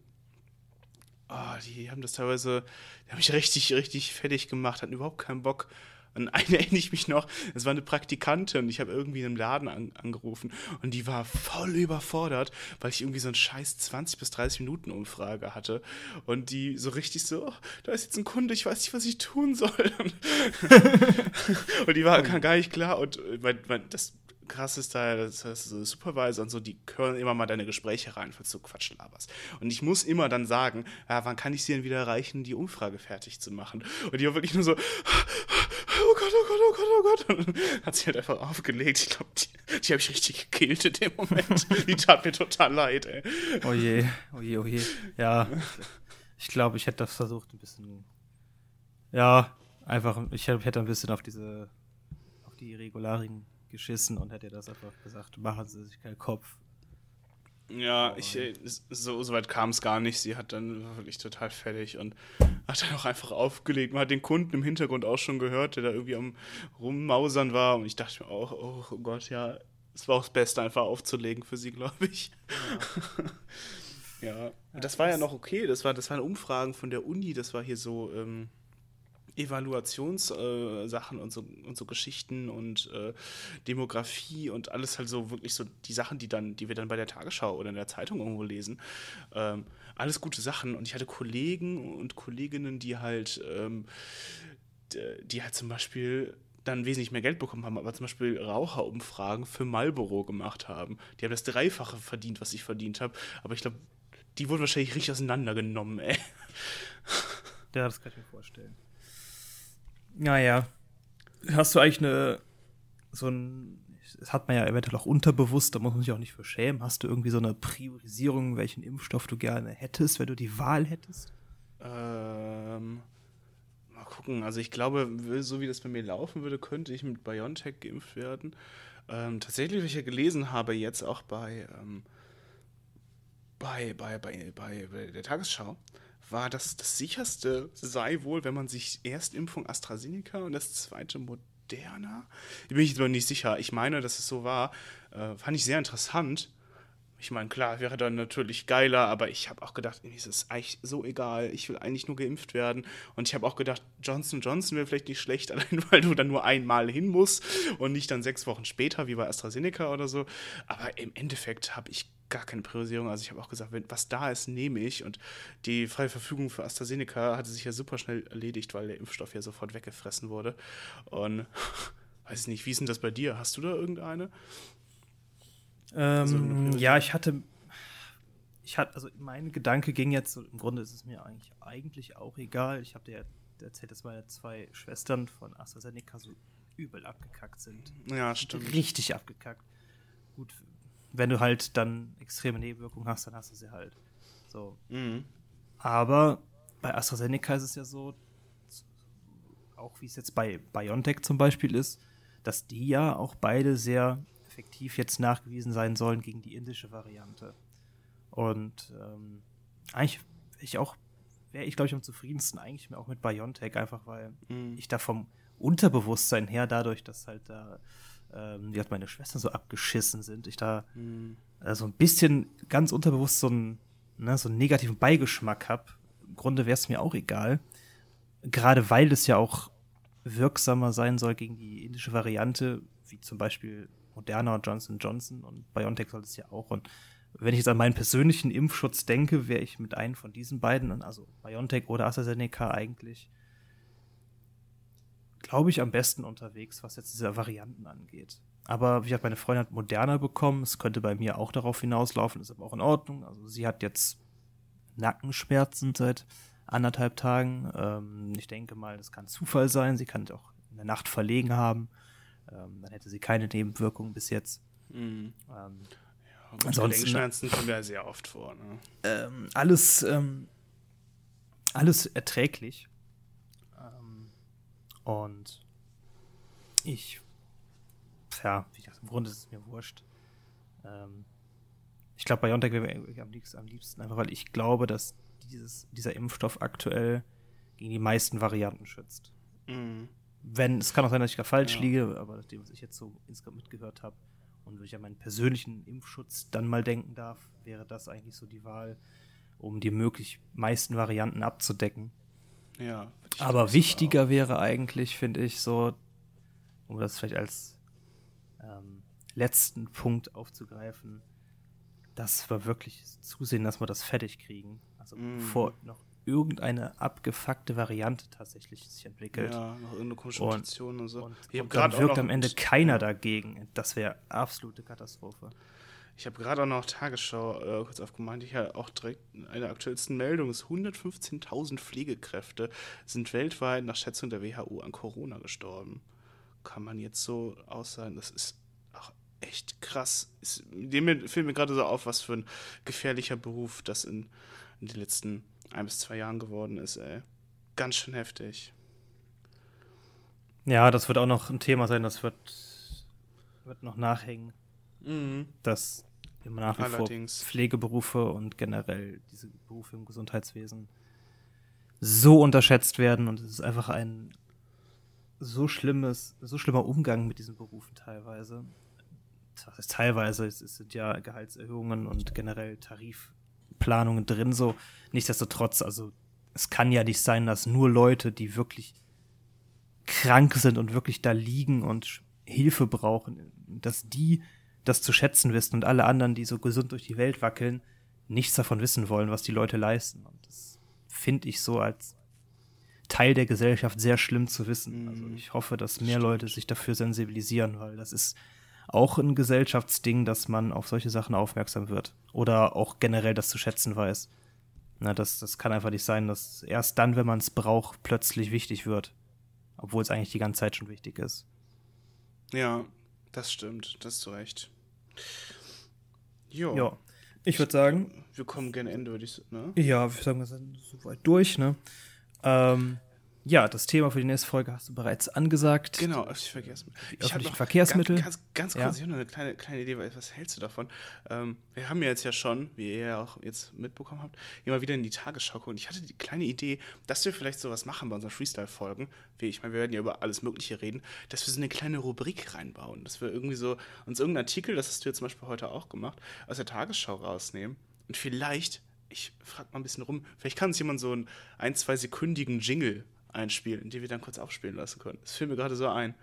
Oh, die haben das teilweise, die haben mich richtig, richtig fertig gemacht, hatten überhaupt keinen Bock an eine erinnere ich mich noch, es war eine Praktikantin, ich habe irgendwie in einem Laden an, angerufen und die war voll überfordert, weil ich irgendwie so einen scheiß 20 bis 30 Minuten Umfrage hatte und die so richtig so, oh, da ist jetzt ein Kunde, ich weiß nicht, was ich tun soll. und die war gar nicht klar und äh, mein, mein, das krass ist da, das heißt, so Supervisor und so, die hören immer mal deine Gespräche rein, falls du Quatsch laberst. Und ich muss immer dann sagen, ja, wann kann ich sie denn wieder erreichen, die Umfrage fertig zu machen? Und die war wirklich nur so, oh Gott, oh Gott, oh Gott, oh Gott. Und hat sie halt einfach aufgelegt. Ich glaube, die, die habe ich richtig gekillt in dem Moment. die tat mir total leid, ey. Oh je, oh je, oh je. Ja, ich glaube, ich hätte das versucht, ein bisschen, ja, einfach, ich hätte ein bisschen auf diese, auf die Regularien geschissen und hätte das einfach gesagt, machen Sie sich keinen Kopf. Ja, ich, äh, so, so weit kam es gar nicht. Sie hat dann wirklich total fertig und hat dann auch einfach aufgelegt. Man hat den Kunden im Hintergrund auch schon gehört, der da irgendwie am Rummausern war. Und ich dachte mir auch, oh, oh Gott, ja, es war auch das Beste, einfach aufzulegen für sie, glaube ich. Ja. ja. Das war ja noch okay. Das, war, das waren Umfragen von der Uni. Das war hier so. Ähm, Evaluationssachen äh, und, so, und so Geschichten und äh, Demografie und alles halt so wirklich so die Sachen, die dann, die wir dann bei der Tagesschau oder in der Zeitung irgendwo lesen. Ähm, alles gute Sachen. Und ich hatte Kollegen und Kolleginnen, die halt, ähm, die halt zum Beispiel dann wesentlich mehr Geld bekommen haben, aber zum Beispiel Raucherumfragen für Marlboro gemacht haben. Die haben das Dreifache verdient, was ich verdient habe. Aber ich glaube, die wurden wahrscheinlich richtig auseinandergenommen, ey. Ja, das kann ich mir vorstellen. Naja. Hast du eigentlich eine, so ein, das hat man ja eventuell auch unterbewusst, da muss man sich auch nicht für schämen. Hast du irgendwie so eine Priorisierung, welchen Impfstoff du gerne hättest, wenn du die Wahl hättest? Ähm, mal gucken. Also ich glaube, so wie das bei mir laufen würde, könnte ich mit BioNTech geimpft werden. Ähm, tatsächlich, wie ich ja gelesen habe, jetzt auch bei, ähm, bei, bei, bei, bei, bei der Tagesschau, war, dass das sicherste sei wohl, wenn man sich Erstimpfung AstraZeneca und das zweite Moderna. Bin ich aber nicht sicher. Ich meine, dass es so war. Äh, fand ich sehr interessant. Ich meine, klar, wäre dann natürlich geiler, aber ich habe auch gedacht, mir ist es eigentlich so egal. Ich will eigentlich nur geimpft werden. Und ich habe auch gedacht, Johnson Johnson wäre vielleicht nicht schlecht, allein weil du dann nur einmal hin musst und nicht dann sechs Wochen später, wie bei AstraZeneca oder so. Aber im Endeffekt habe ich gar keine Priorisierung. Also ich habe auch gesagt, wenn was da ist, nehme ich. Und die freie Verfügung für AstraZeneca hatte sich ja super schnell erledigt, weil der Impfstoff ja sofort weggefressen wurde. Und weiß ich nicht, wie ist denn das bei dir? Hast du da irgendeine? Ähm, also, ja, ich hatte, ich hatte, also mein Gedanke ging jetzt, im Grunde ist es mir eigentlich, eigentlich auch egal. Ich habe dir erzählt, dass meine zwei Schwestern von AstraZeneca so übel abgekackt sind. Ja, stimmt. Richtig abgekackt. Gut, wenn du halt dann extreme Nebenwirkungen hast, dann hast du sie halt. So. Mhm. Aber bei AstraZeneca ist es ja so, auch wie es jetzt bei BioNTech zum Beispiel ist, dass die ja auch beide sehr effektiv jetzt nachgewiesen sein sollen gegen die indische Variante. Und ähm, eigentlich wäre ich auch, wäre ich glaube ich am zufriedensten eigentlich auch mit BioNTech, einfach weil mhm. ich da vom Unterbewusstsein her, dadurch, dass halt da ähm, die meine Schwestern so abgeschissen sind, ich da mhm. äh, so ein bisschen ganz unterbewusst so, ein, ne, so einen negativen Beigeschmack habe. Im Grunde wäre es mir auch egal. Gerade weil es ja auch wirksamer sein soll gegen die indische Variante, wie zum Beispiel Moderna Johnson Johnson und BioNTech soll es ja auch. Und wenn ich jetzt an meinen persönlichen Impfschutz denke, wäre ich mit einem von diesen beiden, also BioNTech oder AstraZeneca, eigentlich, glaube ich, am besten unterwegs, was jetzt diese Varianten angeht. Aber wie hat meine Freundin hat Moderna bekommen, es könnte bei mir auch darauf hinauslaufen, ist aber auch in Ordnung. Also sie hat jetzt Nackenschmerzen seit anderthalb Tagen. Ähm, ich denke mal, das kann Zufall sein. Sie kann auch in der Nacht verlegen haben. Ähm, dann hätte sie keine Nebenwirkungen bis jetzt. Mhm. Ähm, ja, ansonsten Gelenkschmerzen kommen ja sehr oft vor. Ne? Ähm, alles, ähm, alles erträglich. Ähm, und ich, ja, im Grunde ist es mir wurscht. Ähm, ich glaube, bei Biontech wäre am liebsten, am liebsten, einfach weil ich glaube, dass dieses, dieser Impfstoff aktuell gegen die meisten Varianten schützt. Mhm. Wenn, es kann auch sein, dass ich da falsch ja. liege, aber nach dem, was ich jetzt so insgesamt mitgehört habe und wenn ich an meinen persönlichen Impfschutz dann mal denken darf, wäre das eigentlich so die Wahl, um die möglich meisten Varianten abzudecken. Ja. Aber wichtiger wäre eigentlich, finde ich, so, um das vielleicht als ähm, letzten Punkt aufzugreifen, dass wir wirklich zusehen, dass wir das fertig kriegen. Also mm. bevor noch irgendeine abgefuckte Variante tatsächlich sich entwickelt. Ja, noch irgendeine komische Mutation und, und so. Und, und dann wirkt am Ende keiner dagegen. Das wäre absolute Katastrophe. Ich habe gerade auch noch Tagesschau äh, kurz aufgemacht. Ich habe auch direkt eine aktuellsten Meldung. 115.000 Pflegekräfte sind weltweit nach Schätzung der WHO an Corona gestorben. Kann man jetzt so aussagen, das ist auch echt krass. Ist, dem fällt mir gerade so auf, was für ein gefährlicher Beruf das in in den letzten ein bis zwei Jahren geworden ist, ey. Ganz schön heftig. Ja, das wird auch noch ein Thema sein, das wird, wird noch nachhängen. Mhm. Dass immer nach wie Allerdings. vor Pflegeberufe und generell diese Berufe im Gesundheitswesen so unterschätzt werden und es ist einfach ein so schlimmes, so schlimmer Umgang mit diesen Berufen teilweise. Was heißt teilweise? Es sind ja Gehaltserhöhungen und generell Tarif, Planungen drin, so. Nichtsdestotrotz, also es kann ja nicht sein, dass nur Leute, die wirklich krank sind und wirklich da liegen und Hilfe brauchen, dass die das zu schätzen wissen und alle anderen, die so gesund durch die Welt wackeln, nichts davon wissen wollen, was die Leute leisten. Und das finde ich so als Teil der Gesellschaft sehr schlimm zu wissen. Also mhm. ich hoffe, dass mehr Leute sich dafür sensibilisieren, weil das ist auch ein Gesellschaftsding, dass man auf solche Sachen aufmerksam wird. Oder auch generell das zu schätzen weiß. Na, das, das kann einfach nicht sein, dass erst dann, wenn man es braucht, plötzlich wichtig wird. Obwohl es eigentlich die ganze Zeit schon wichtig ist. Ja, das stimmt. Das ist zu Recht. Jo. Ja. Ich würde sagen. Wir kommen gerne Ende, würde ich sagen. Ne? Ja, wir sagen, wir sind soweit durch, ne? Ähm, ja, das Thema für die nächste Folge hast du bereits angesagt. Genau, öffentliche Verkehrsmittel. Ich habe Verkehrsmittel. Ganz, ganz, ganz kurz, ja. ich habe noch eine kleine, kleine Idee, was hältst du davon? Ähm, wir haben ja jetzt ja schon, wie ihr ja auch jetzt mitbekommen habt, immer wieder in die Tagesschau gucken. Und ich hatte die kleine Idee, dass wir vielleicht sowas machen bei unseren Freestyle-Folgen. Wie ich meine, wir werden ja über alles Mögliche reden, dass wir so eine kleine Rubrik reinbauen. Dass wir irgendwie so uns irgendeinen Artikel, das hast du jetzt zum Beispiel heute auch gemacht, aus der Tagesschau rausnehmen. Und vielleicht ich frage mal ein bisschen rum, vielleicht kann uns jemand so einen ein, zwei sekündigen Jingle einspielen, die wir dann kurz aufspielen lassen können. Das fiel mir gerade so ein.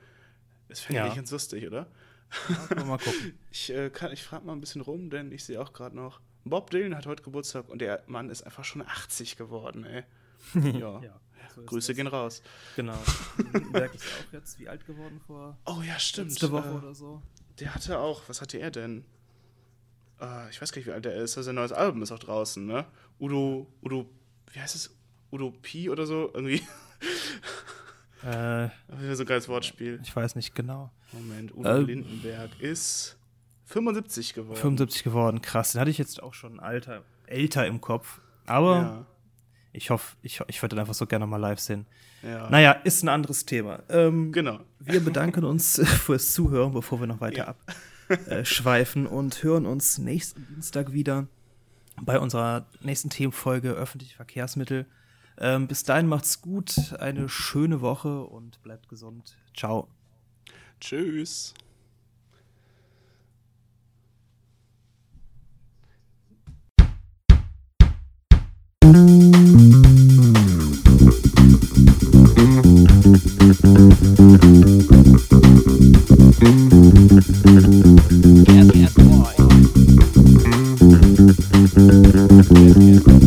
Das fände ja. ich lustig, oder? Ja, mal gucken. ich äh, ich frage mal ein bisschen rum, denn ich sehe auch gerade noch, Bob Dylan hat heute Geburtstag und der Mann ist einfach schon 80 geworden, ey. Ja. Ja, so Grüße das. gehen raus. Genau. Berg ist auch jetzt wie alt geworden vor Oh ja, stimmt. letzte Woche äh, oder so. Der hatte auch, was hatte er denn? Äh, ich weiß gar nicht, wie alt er ist. Also sein neues Album ist auch draußen, ne? Udo, Udo, wie heißt es? Udo Pi oder so? Irgendwie. Äh, so ein geiles Wortspiel. ich weiß nicht genau. Moment, Udo Ähm. Lindenberg ist 75 geworden. 75 geworden, krass. Den hatte ich jetzt auch schon alter, älter im Kopf. Aber Ja, ich hoffe, ich, ich würde den einfach so gerne mal live sehen. ja. Naja, ist ein anderes Thema. Ähm, Genau. Wir bedanken uns fürs Zuhören, bevor wir noch weiter Ja. abschweifen und hören uns nächsten Dienstag wieder bei unserer nächsten Themenfolge öffentliche Verkehrsmittel. Ähm, bis dahin macht's gut, eine schöne Woche und bleibt gesund. Ciao. Tschüss. Yes, yes, boy. Yes, yes.